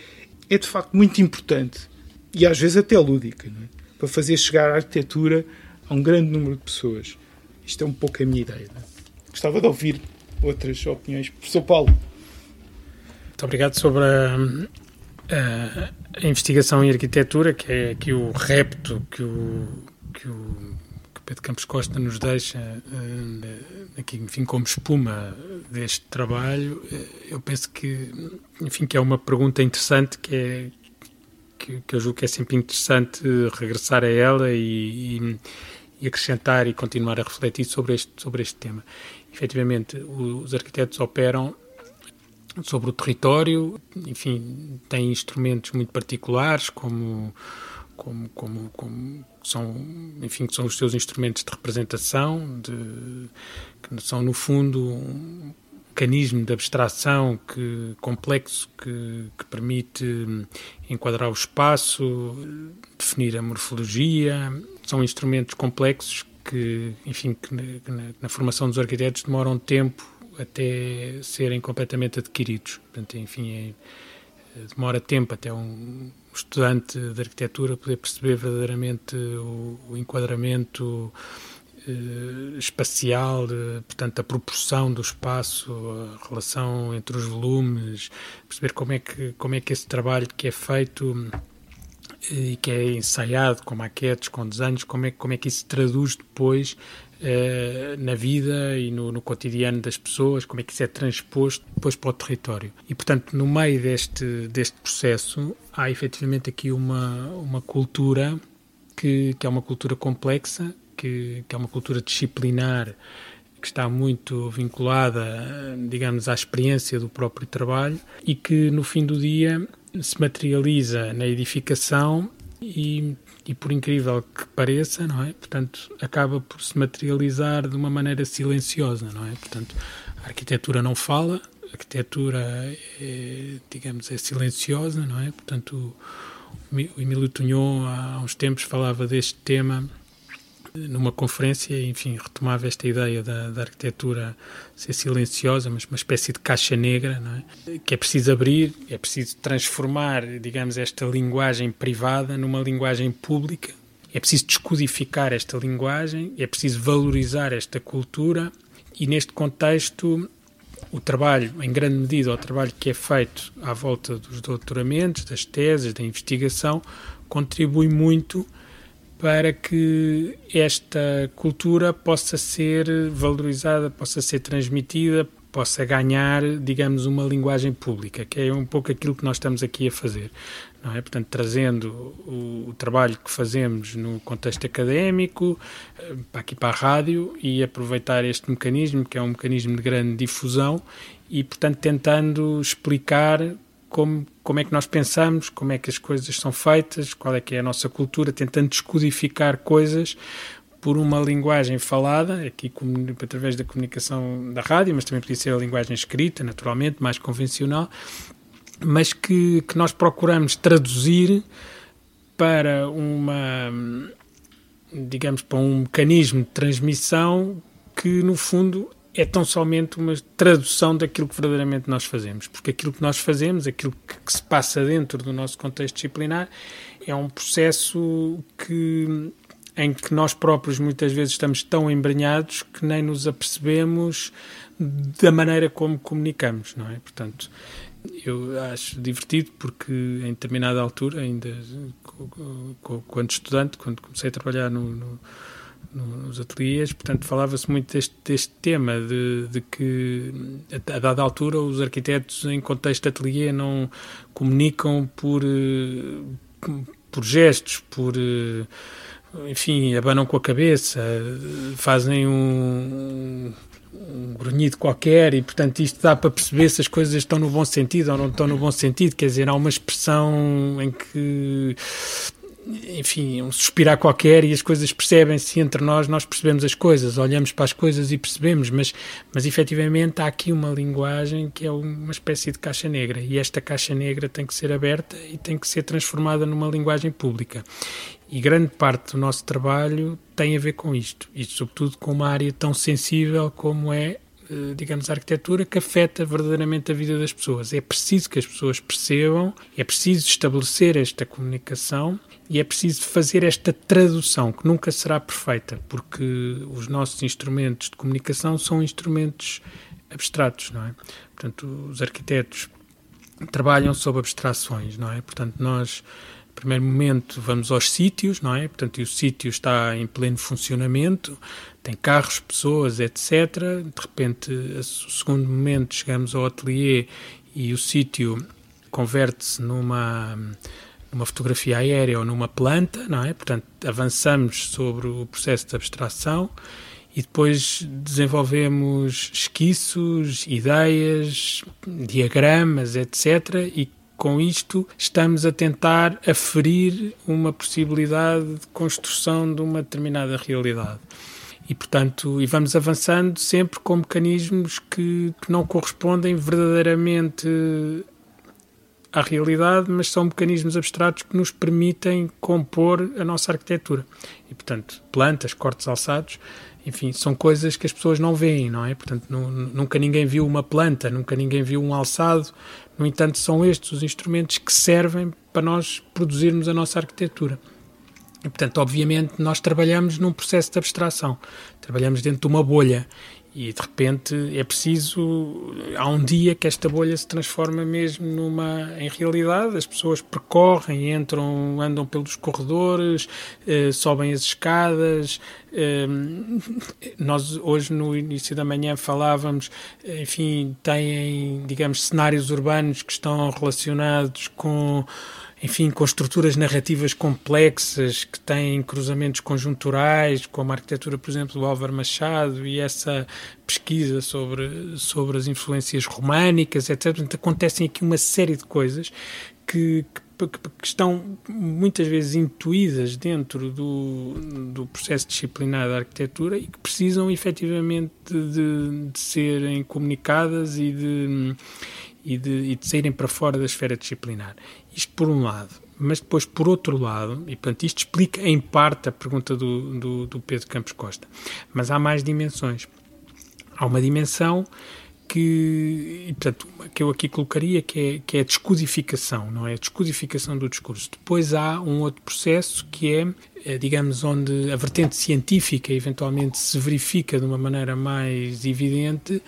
é, é de facto muito importante e às vezes até lúdica, é? para fazer chegar a arquitetura a um grande número de pessoas. Isto é um pouco a minha ideia. É? Gostava de ouvir outras opiniões. Professor Paulo. Muito obrigado sobre a, a, a, investigação em arquitetura, que é aqui o repto que o, que o Pedro Campos Costa nos deixa uh, aqui, enfim, como espuma deste trabalho. Eu penso que, enfim, que é uma pergunta interessante que é que, que eu julgo que é sempre interessante regressar a ela e, e, e acrescentar e continuar a refletir sobre este, sobre este tema. Efetivamente, os arquitetos operam sobre o território, enfim, têm instrumentos muito particulares, como, como, como, como são, enfim, que são os seus instrumentos de representação, de, que são, no fundo, um mecanismo de abstração que, complexo que, que permite enquadrar o espaço, definir a morfologia. São instrumentos complexos que, enfim, que na, na formação dos arquitetos demoram tempo até serem completamente adquiridos. Portanto, enfim, é, demora tempo até um estudante de arquitetura poder perceber verdadeiramente o, o enquadramento eh, espacial, portanto, a proporção do espaço, a relação entre os volumes, perceber como é que, como é que esse trabalho que é feito e que é ensaiado com maquetes, com desenhos, como é, como é que isso se traduz depois eh, na vida e no, no, cotidiano das pessoas, como é que isso é transposto depois para o território. E, portanto, no meio deste, deste processo, há efetivamente aqui uma, uma cultura que, que é uma cultura complexa, que, que é uma cultura disciplinar que está muito vinculada, digamos, à experiência do próprio trabalho e que no fim do dia se materializa na edificação e e por incrível que pareça, não é? Portanto, acaba por se materializar de uma maneira silenciosa, não é? Portanto, a arquitetura não fala, a arquitetura é, digamos, é silenciosa, não é? Portanto, o Emílio Tunhon há uns tempos falava deste tema numa conferência, enfim, retomava esta ideia da, da, arquitetura ser silenciosa, mas uma espécie de caixa negra, é? que é preciso abrir, é preciso transformar, digamos, esta linguagem privada numa linguagem pública, é preciso descodificar esta linguagem, é preciso valorizar esta cultura e, neste contexto, o trabalho, em grande medida, o trabalho que é feito à volta dos doutoramentos, das teses, da investigação, contribui muito para que esta cultura possa ser valorizada, possa ser transmitida, possa ganhar, digamos, uma linguagem pública, que é um pouco aquilo que nós estamos aqui a fazer. Não é? Portanto, trazendo o, o trabalho que fazemos no contexto académico, eh, para aqui para a rádio, e aproveitar este mecanismo, que é um mecanismo de grande difusão, e, portanto, tentando explicar como, como é que nós pensamos, como é que as coisas são feitas, qual é que é a nossa cultura, tentando descodificar coisas por uma linguagem falada, aqui através da comunicação da rádio, mas também podia ser a linguagem escrita, naturalmente, mais convencional, mas que, que nós procuramos traduzir para uma, digamos, para um mecanismo de transmissão que, no fundo, é tão somente uma tradução daquilo que verdadeiramente nós fazemos, porque aquilo que nós fazemos, aquilo que, que se passa dentro do nosso contexto disciplinar, é um processo que em que nós próprios muitas vezes estamos tão embranhados que nem nos apercebemos da maneira como comunicamos, não é? Portanto, eu acho divertido porque em determinada altura, ainda quando estudante, quando comecei a trabalhar no, no nos ateliês, portanto falava-se muito deste, deste tema, de, de, que a dada altura os arquitetos em contexto de ateliê não comunicam por, eh, por gestos, por eh, enfim, abanam com a cabeça, fazem um, um grunhido qualquer e, portanto, isto dá para perceber se as coisas estão no bom sentido ou não estão no bom sentido. Quer dizer, há uma expressão em que enfim, um suspirar qualquer e as coisas percebem-se entre nós, nós percebemos as coisas, olhamos para as coisas e percebemos, mas, mas efetivamente há aqui uma linguagem que é uma espécie de caixa negra e esta caixa negra tem que ser aberta e tem que ser transformada numa linguagem pública. E grande parte do nosso trabalho tem a ver com isto, e sobretudo com uma área tão sensível como é eh, digamos, a arquitetura que afeta verdadeiramente a vida das pessoas. É preciso que as pessoas percebam, é preciso estabelecer esta comunicação e é preciso fazer esta tradução, que nunca será perfeita, porque os nossos instrumentos de comunicação são instrumentos abstratos, não é? Portanto, os arquitetos trabalham sob abstrações, não é? Portanto, nós, no primeiro momento, vamos aos sítios, não é? Portanto, e o sítio está em pleno funcionamento, tem carros, pessoas, etc. De repente, no segundo momento, chegamos ao ateliê e o sítio converte-se numa numa fotografia aérea ou numa planta, não é? Portanto, avançamos sobre o processo de abstração e depois desenvolvemos esquiços, ideias, diagramas, etc. E com isto estamos a tentar aferir uma possibilidade de construção de uma determinada realidade. E, portanto, e vamos avançando sempre com mecanismos que, que não correspondem verdadeiramente à realidade, mas são mecanismos abstratos que nos permitem compor a nossa arquitetura. E, portanto, plantas, cortes alçados, enfim, são coisas que as pessoas não veem, não é? Portanto, nunca ninguém viu uma planta, nunca ninguém viu um alçado. No entanto, são estes os instrumentos que servem para nós produzirmos a nossa arquitetura. E, portanto, obviamente, nós trabalhamos num processo de abstração. Trabalhamos dentro de uma bolha e de repente é preciso há um dia que esta bolha se transforma mesmo numa em realidade. As pessoas percorrem entram andam pelos corredores eh, sobem as escadas. Eh, nós hoje no início da manhã falávamos enfim têm digamos cenários urbanos que estão relacionados com enfim, com estruturas narrativas complexas que têm cruzamentos conjunturais, como a arquitetura, por exemplo, do Álvaro Machado e essa pesquisa sobre, sobre as influências românicas, etc. Portanto, acontecem aqui uma série de coisas que, que, que estão muitas vezes intuídas dentro do, do processo disciplinar da arquitetura e que precisam efetivamente de, de serem comunicadas e de, e de, e de saírem para fora da esfera disciplinar. Isto por um lado. Mas depois, por outro lado, e portanto isto explica em parte a pergunta do, do, do Pedro Campos Costa, mas há mais dimensões. Há uma dimensão que, e, portanto, que eu aqui colocaria que é, que é a descodificação, não é? A descodificação do discurso. Depois há um outro processo que é, é, digamos, onde a vertente científica eventualmente se verifica de uma maneira mais evidente,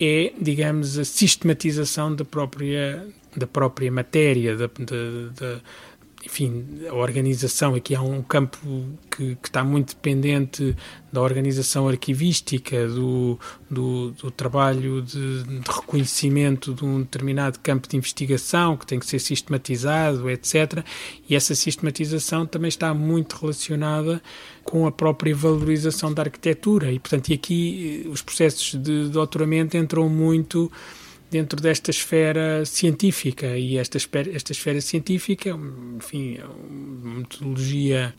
é, digamos, a sistematização da própria, da própria matéria, da, da, enfim, a organização, aqui há um campo que, que, está muito dependente da organização arquivística, do, do, do trabalho de, de, reconhecimento de um determinado campo de investigação que tem que ser sistematizado, etc. E essa sistematização também está muito relacionada com a própria valorização da arquitetura. E, portanto, e aqui eh, os processos de doutoramento entram muito dentro desta esfera científica. E esta esfera, esta esfera científica, enfim, é uma metodologia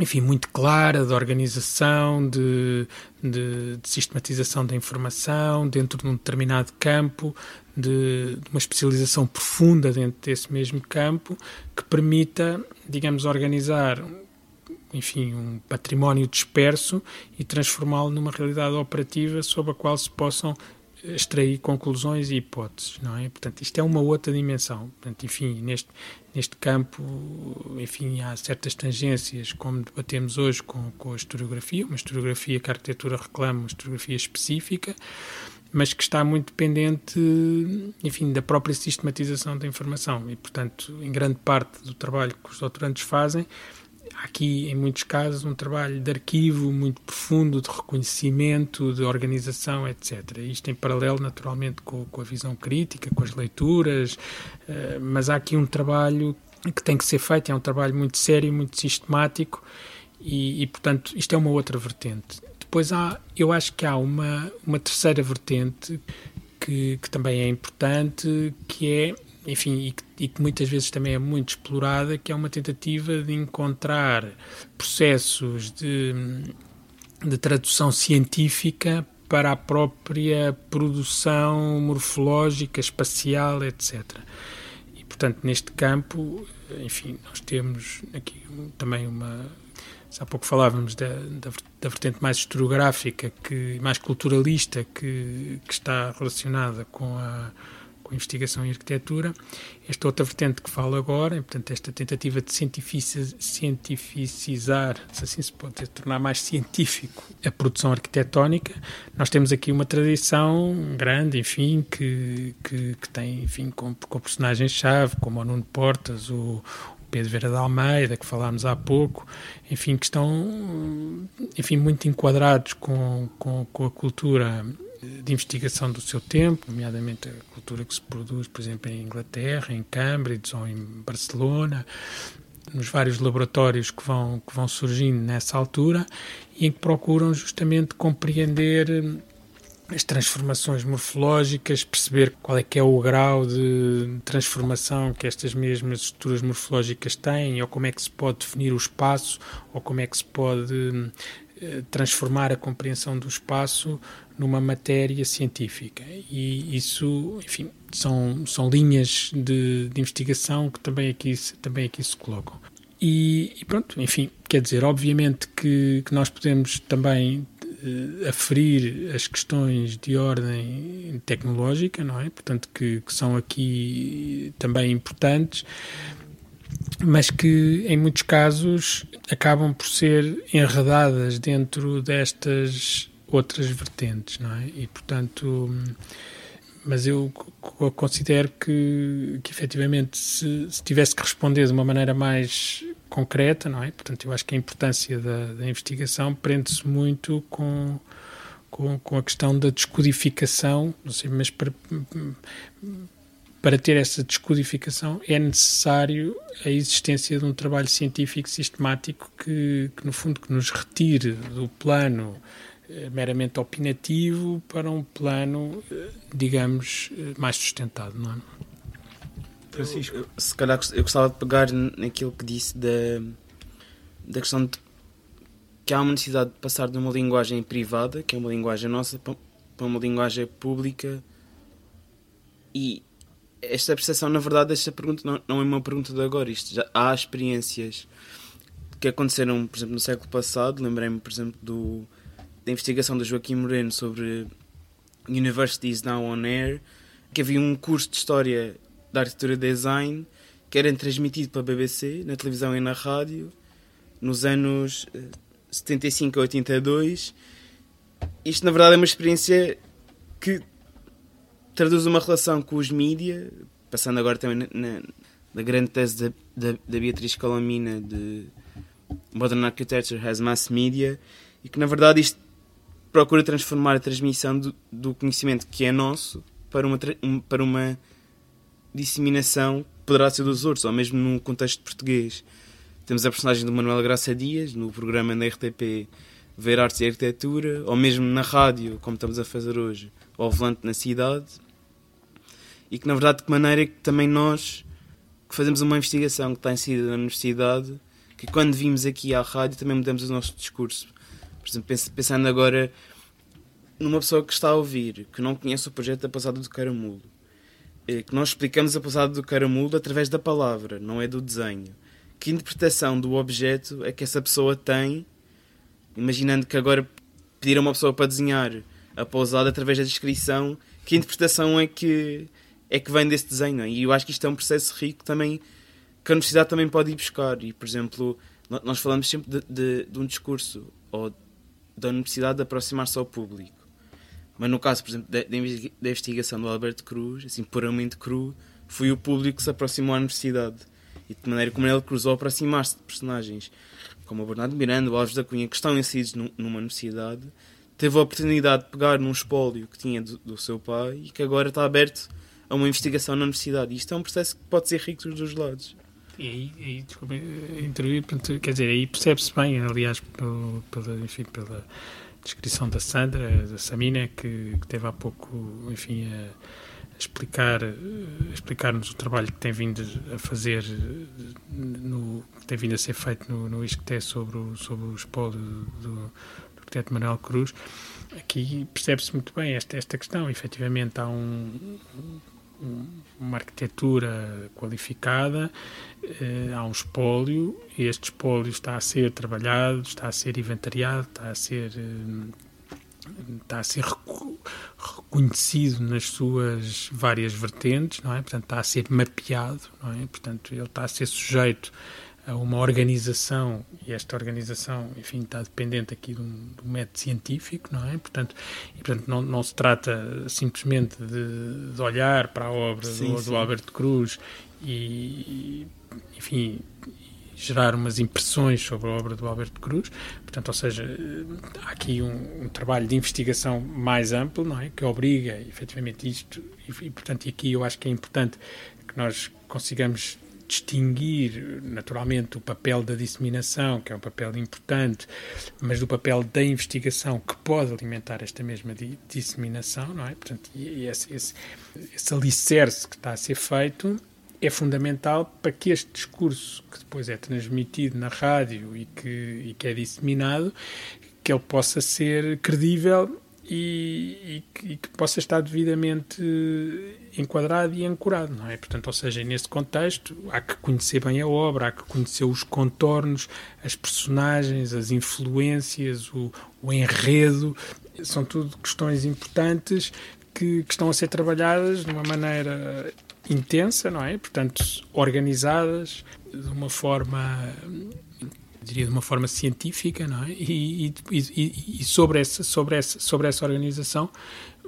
enfim, muito clara de organização, de, de, de, sistematização da informação dentro de um determinado campo, de, de, uma especialização profunda dentro desse mesmo campo, que permita, digamos, organizar, enfim, um património disperso e transformá-lo numa realidade operativa sobre a qual se possam extrair conclusões e hipóteses, não é? Portanto, isto é uma outra dimensão. Portanto, enfim, neste, neste campo, enfim, há certas tangências, como debatemos hoje com, com a historiografia, uma historiografia que a arquitetura reclama, uma historiografia específica, mas que está muito dependente, enfim, da própria sistematização da informação e, portanto, em grande parte do trabalho que os doutorantes fazem, aqui, em muitos casos, um trabalho de arquivo muito profundo, de reconhecimento, de organização, etc. Isto em paralelo, naturalmente, com, com a visão crítica, com as leituras, uh, mas há aqui um trabalho que tem que ser feito, é um trabalho muito sério, muito sistemático e, e portanto, isto é uma outra vertente. Depois há, eu acho que há uma, uma terceira vertente que, que também é importante, que é enfim, e que, e que, muitas vezes também é muito explorada, que é uma tentativa de encontrar processos de, de tradução científica para a própria produção morfológica, espacial, etc. E, portanto, neste campo, enfim, nós temos aqui também uma. Há pouco falávamos da, da, da vertente mais historiográfica, que, mais culturalista, que, que está relacionada com a com investigação em arquitetura. Esta outra vertente que falo agora, portanto, esta tentativa de cientificizar, se assim se pode dizer, tornar mais científico a produção arquitetónica, nós temos aqui uma tradição grande, enfim, que, que, que tem, enfim, com, com personagens-chave, como o Nuno Portas, o, Pedro Vera de Almeida, que falámos há pouco, enfim, que estão enfim, muito enquadrados com, com, com a cultura de investigação do seu tempo, nomeadamente a cultura que se produz, por exemplo, em Inglaterra, em Cambridge ou em Barcelona, nos vários laboratórios que vão, que vão surgindo nessa altura e em que procuram justamente compreender as transformações morfológicas, perceber qual é que é o grau de transformação que estas mesmas estruturas morfológicas têm, ou como é que se pode definir o espaço, ou como é que se pode eh, transformar a compreensão do espaço numa matéria científica. E isso, enfim, são, são linhas de, de investigação que também aqui, também aqui se colocam. E, e, pronto, enfim, quer dizer, obviamente que, que nós podemos também uh, aferir as questões de ordem tecnológica, não é? Portanto, que, que são aqui também importantes, mas que em muitos casos acabam por ser enredadas dentro destas outras vertentes, não é? E portanto, mas eu considero que, que efetivamente se, se tivesse que responder de uma maneira mais concreta, não é? Portanto, eu acho que a importância da, da investigação prende-se muito com, com, com, a questão da descodificação, não sei, mas para, para ter essa descodificação é necessário a existência de um trabalho científico sistemático que, que no fundo, que nos retire do plano meramente opinativo para um plano, eh, digamos, eh, mais sustentado, não é? Francisco. Eu, se calhar eu gostava de pegar naquilo que disse da, da questão de que há uma necessidade de passar de uma linguagem privada, que é uma linguagem nossa, para uma linguagem pública. E esta percepção, na verdade, esta pergunta não, não é uma pergunta de agora. Isto já, há experiências que aconteceram, por exemplo, no século passado. Lembrei-me, por exemplo, do, da investigação do Joaquim Moreno sobre Universities Now on Air, que havia um curso de História da arquitetura design que era transmitido pela BBC, na televisão e na rádio, nos anos 75 a 82. Isto, na verdade, é uma experiência que traduz uma relação com os mídia, passando agora também na, na grande tese da, da, da, Beatriz Calamina de Modern Architecture has Mass Media, e que, na verdade, isto procura transformar a transmissão do, do conhecimento que é nosso para uma, para uma disseminação poderá ser dos outros, ou mesmo num contexto português. Temos a personagem do Manuel Graça Dias, no programa da RTP Ver Artes e Arquitetura, ou mesmo na rádio, como estamos a fazer hoje, ao volante na cidade. E que, na verdade, de que maneira é que também nós, que fazemos uma investigação que está inserida na universidade, que quando vimos aqui à rádio também mudamos o nosso discurso. Por exemplo, pensando agora numa pessoa que está a ouvir, que não conhece o projeto da Passada do Caramulo é que nós explicamos a pousada do caramulo através da palavra, não é do desenho. Que interpretação do objeto é que essa pessoa tem, imaginando que agora pedir a uma pessoa para desenhar a pousada através da descrição, que interpretação é que, é que vem desse desenho? E eu acho que isto é um processo rico também, que a universidade também pode ir buscar. E, por exemplo, nós falamos sempre de, de, de um discurso ou da universidade de aproximar-se ao público mas no caso, por exemplo, da, investigação do Alberto Cruz, assim, puramente cru, foi o público que se aproximou à universidade. E de maneira como ele cruzou aproximar-se de personagens como o Bernardo Miranda, o Alves da Cunha, que estão inseridos numa universidade, teve a oportunidade de pegar num espólio que tinha do, do, seu pai e que agora está aberto a uma investigação na universidade. E isto é um processo que pode ser rico dos dois lados. E aí, aí desculpa, intervir, quer dizer, aí percebe-se bem, aliás, pelo, pela, enfim, pela descrição da Sandra, da Samina, que, que teve há pouco, enfim, a, explicar, a explicar-nos o trabalho que tem vindo a fazer, no, que tem vindo a ser feito no, no ISCTE sobre o, sobre o espólio do, do arquiteto Manuel Cruz. Aqui percebe-se muito bem esta, esta questão. Efetivamente, há um, uma arquitetura qualificada, eh, há um espólio, e este espólio está a ser trabalhado, está a ser inventariado, está a ser, eh, está a ser reconhecido nas suas várias vertentes, não é? Portanto, está a ser mapeado, não é? Portanto, ele está a ser sujeito a uma organização e esta organização, enfim, está dependente aqui de um, de um método científico, não é? Portanto, e, portanto não, não se trata simplesmente de, de olhar para a obra sim, do, do Alberto Cruz e, enfim, gerar umas impressões sobre a obra do Alberto Cruz. Portanto, ou seja, há aqui um, um, trabalho de investigação mais amplo, não é? Que obriga, efetivamente, isto. E, e, portanto, aqui eu acho que é importante que nós consigamos distinguir naturalmente o papel da disseminação, que é um papel importante, mas do papel da investigação que pode alimentar esta mesma di disseminação, não é? Portanto, esse, esse, esse alicerce que está a ser feito é fundamental para que este discurso, que depois é transmitido na rádio e que, e que é disseminado, que ele possa ser credível e, e, e, que possa estar devidamente enquadrado e ancorado, não é? Portanto, ou seja, nesse contexto há que conhecer bem a obra, há que conhecer os contornos, as personagens, as influências, o, o enredo, são tudo questões importantes que, que, estão a ser trabalhadas de uma maneira intensa, não é? Portanto, organizadas de uma forma diria de uma forma científica, não é? E, e, e, sobre essa sobre essa sobre essa organização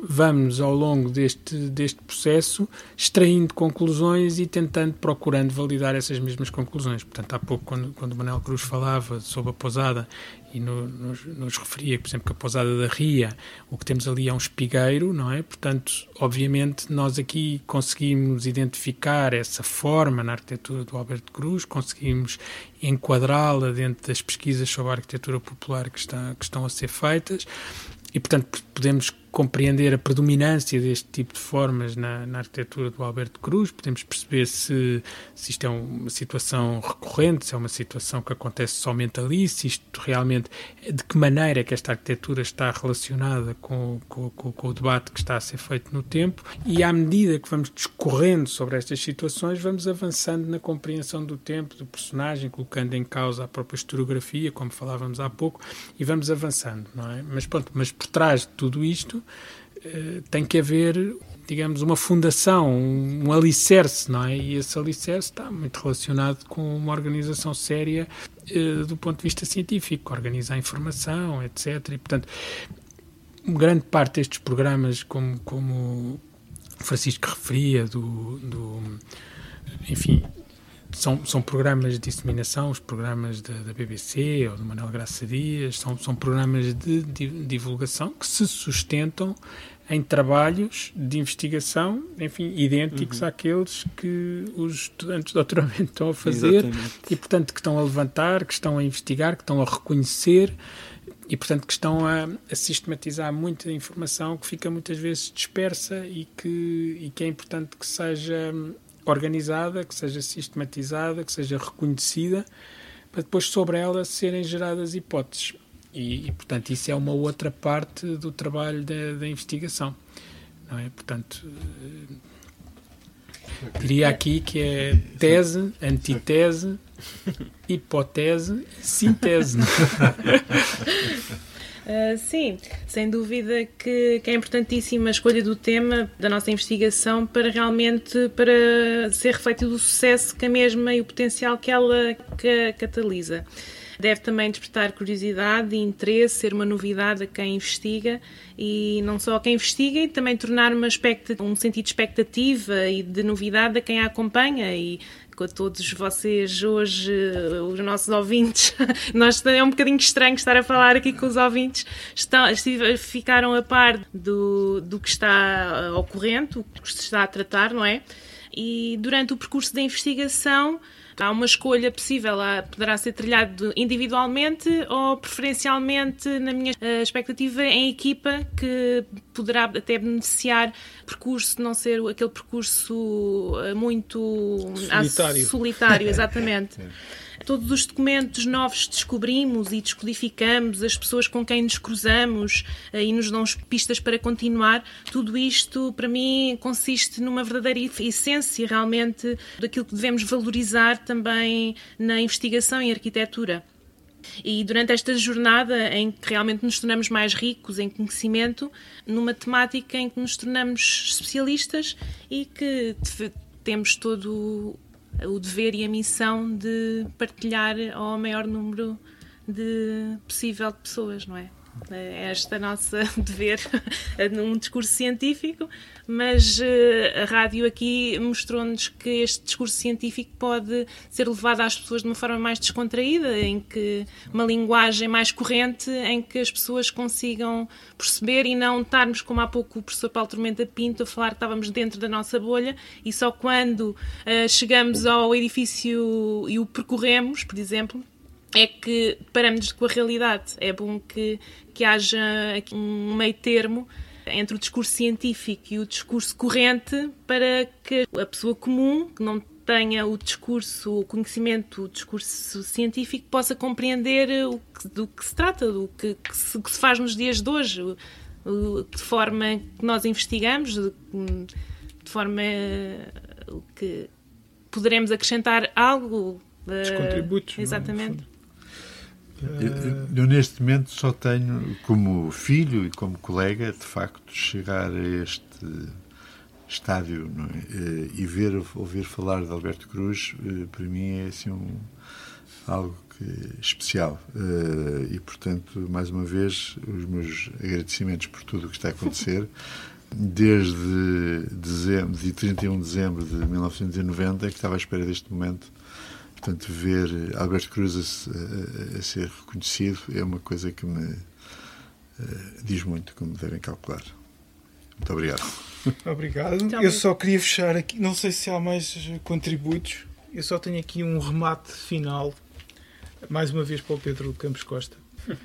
vamos ao longo deste deste processo extraindo conclusões e tentando procurando validar essas mesmas conclusões. Portanto, há pouco quando quando o Manuel Cruz falava sobre a pousada e no, nos, nos, referia, por exemplo, que a pousada da Ria, o que temos ali é um espigueiro, não é? Portanto, obviamente, nós aqui conseguimos identificar essa forma na arquitetura do Alberto Cruz, conseguimos enquadrá-la dentro das pesquisas sobre a arquitetura popular que, está, que estão a ser feitas e, portanto, podemos compreender a predominância deste tipo de formas na, na, arquitetura do Alberto Cruz, podemos perceber se, se isto é uma situação recorrente, se é uma situação que acontece somente ali, se isto realmente, de que maneira é que esta arquitetura está relacionada com, com, com, com o debate que está a ser feito no tempo, e à medida que vamos discorrendo sobre estas situações, vamos avançando na compreensão do tempo, do personagem, colocando em causa a própria historiografia, como falávamos há pouco, e vamos avançando, não é? Mas pronto, mas por trás de tudo isto, tem que haver, digamos, uma fundação, um, alicerce, não é? E esse alicerce está muito relacionado com uma organização séria eh, do ponto de vista científico, organizar informação, etc. E, portanto, grande parte destes programas, como, como Francisco referia, do, do enfim, são, são programas de disseminação, os programas da, da BBC ou do Manuel Graça Dias, são, são programas de, de, divulgação que se sustentam em trabalhos de investigação, enfim, idênticos uhum. àqueles que os estudantes de doutoramento estão a fazer Exatamente. e, portanto, que estão a levantar, que estão a investigar, que estão a reconhecer e, portanto, que estão a, a sistematizar muita informação que fica muitas vezes dispersa e que, e que é importante que seja organizada, que seja sistematizada, que seja reconhecida, para depois sobre ela serem geradas hipóteses. E, e portanto, isso é uma outra parte do trabalho da, da investigação. Não é? Portanto, eh, diria aqui que é tese, antitese, hipótese síntese. Uh, sim, sem dúvida que, que, é importantíssima a escolha do tema da nossa investigação para realmente para ser refletido o sucesso que a mesma e o potencial que ela que catalisa. Deve também despertar curiosidade e interesse, ser uma novidade a quem investiga e não só a quem investiga, e também tornar uma um sentido de expectativa e de novidade a quem a acompanha e com todos vocês hoje, os nossos ouvintes. Nós é um bocadinho estranho estar a falar aqui com os ouvintes. Estão, ficaram a par do, do que está ocorrendo, o que se está a tratar, não é? E durante o percurso da investigação Há uma escolha possível, poderá ser trilhado individualmente ou preferencialmente, na minha eh, expectativa, em equipa, que poderá até beneficiar percurso, não ser aquele percurso eh, muito solitário, solitário exatamente. Todos os documentos novos descobrimos e descodificamos, as pessoas com quem nos cruzamos eh, e nos dão pistas para continuar, tudo isto para mim consiste numa verdadeira essência realmente daquilo que devemos valorizar também na investigação em arquitetura. E durante esta jornada em que realmente nos tornamos mais ricos em conhecimento, numa temática em que nos tornamos especialistas e que temos todo o dever e a missão de partilhar ao maior número de possível de pessoas, não é? É esta nossa dever num discurso científico, mas eh, a rádio aqui mostrou-nos que este discurso científico pode ser levado às pessoas de uma forma mais descontraída, em que uma linguagem mais corrente, em que as pessoas consigam perceber e não estarmos, como há pouco o professor Paulo Tormenta Pinto a falar que estávamos dentro da nossa bolha e só quando uh, chegamos ao edifício e o percorremos, por exemplo, é que paramos com a realidade. É bom que, que haja aqui um meio termo entre o discurso científico e o discurso corrente para que a pessoa comum, que não tenha o discurso, o conhecimento, o discurso científico, possa compreender o que, do que se trata, do que, que, se, que se faz nos dias de hoje, de forma que nós investigamos, de, de forma que poderemos acrescentar algo. Os contributos. É? Exatamente. Eu, eu, neste momento só tenho, como filho e como colega, de facto, chegar a este estádio é? Eh, e ver, ouvir falar de Alberto Cruz, eh, para mim é assim um, algo que, especial. Eh, e, portanto, mais uma vez, os meus agradecimentos por tudo o que está a acontecer. Desde dezembro, de 31 de dezembro de 1990, que estava à espera deste momento Portanto, ver Alberto Cruz a, a, a, ser reconhecido é uma coisa que me uh, diz muito, como devem calcular. Muito obrigado. Obrigado. Eu só queria fechar aqui, não sei se há mais contributos, eu só tenho aqui um remate final, mais uma vez para o Pedro Campos Costa.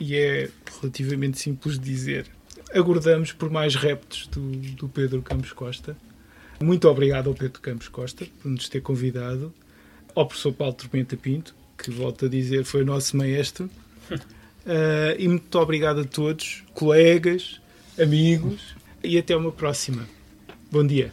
E é relativamente simples de dizer. Aguardamos por mais reptos do, do Pedro Campos Costa. Muito obrigado ao Pedro Campos Costa por nos ter convidado ao professor Paulo Tormenta Pinto, que volto a dizer foi o nosso maestro. Uh, e muito obrigado a todos, colegas, amigos, e até uma próxima. Bom dia.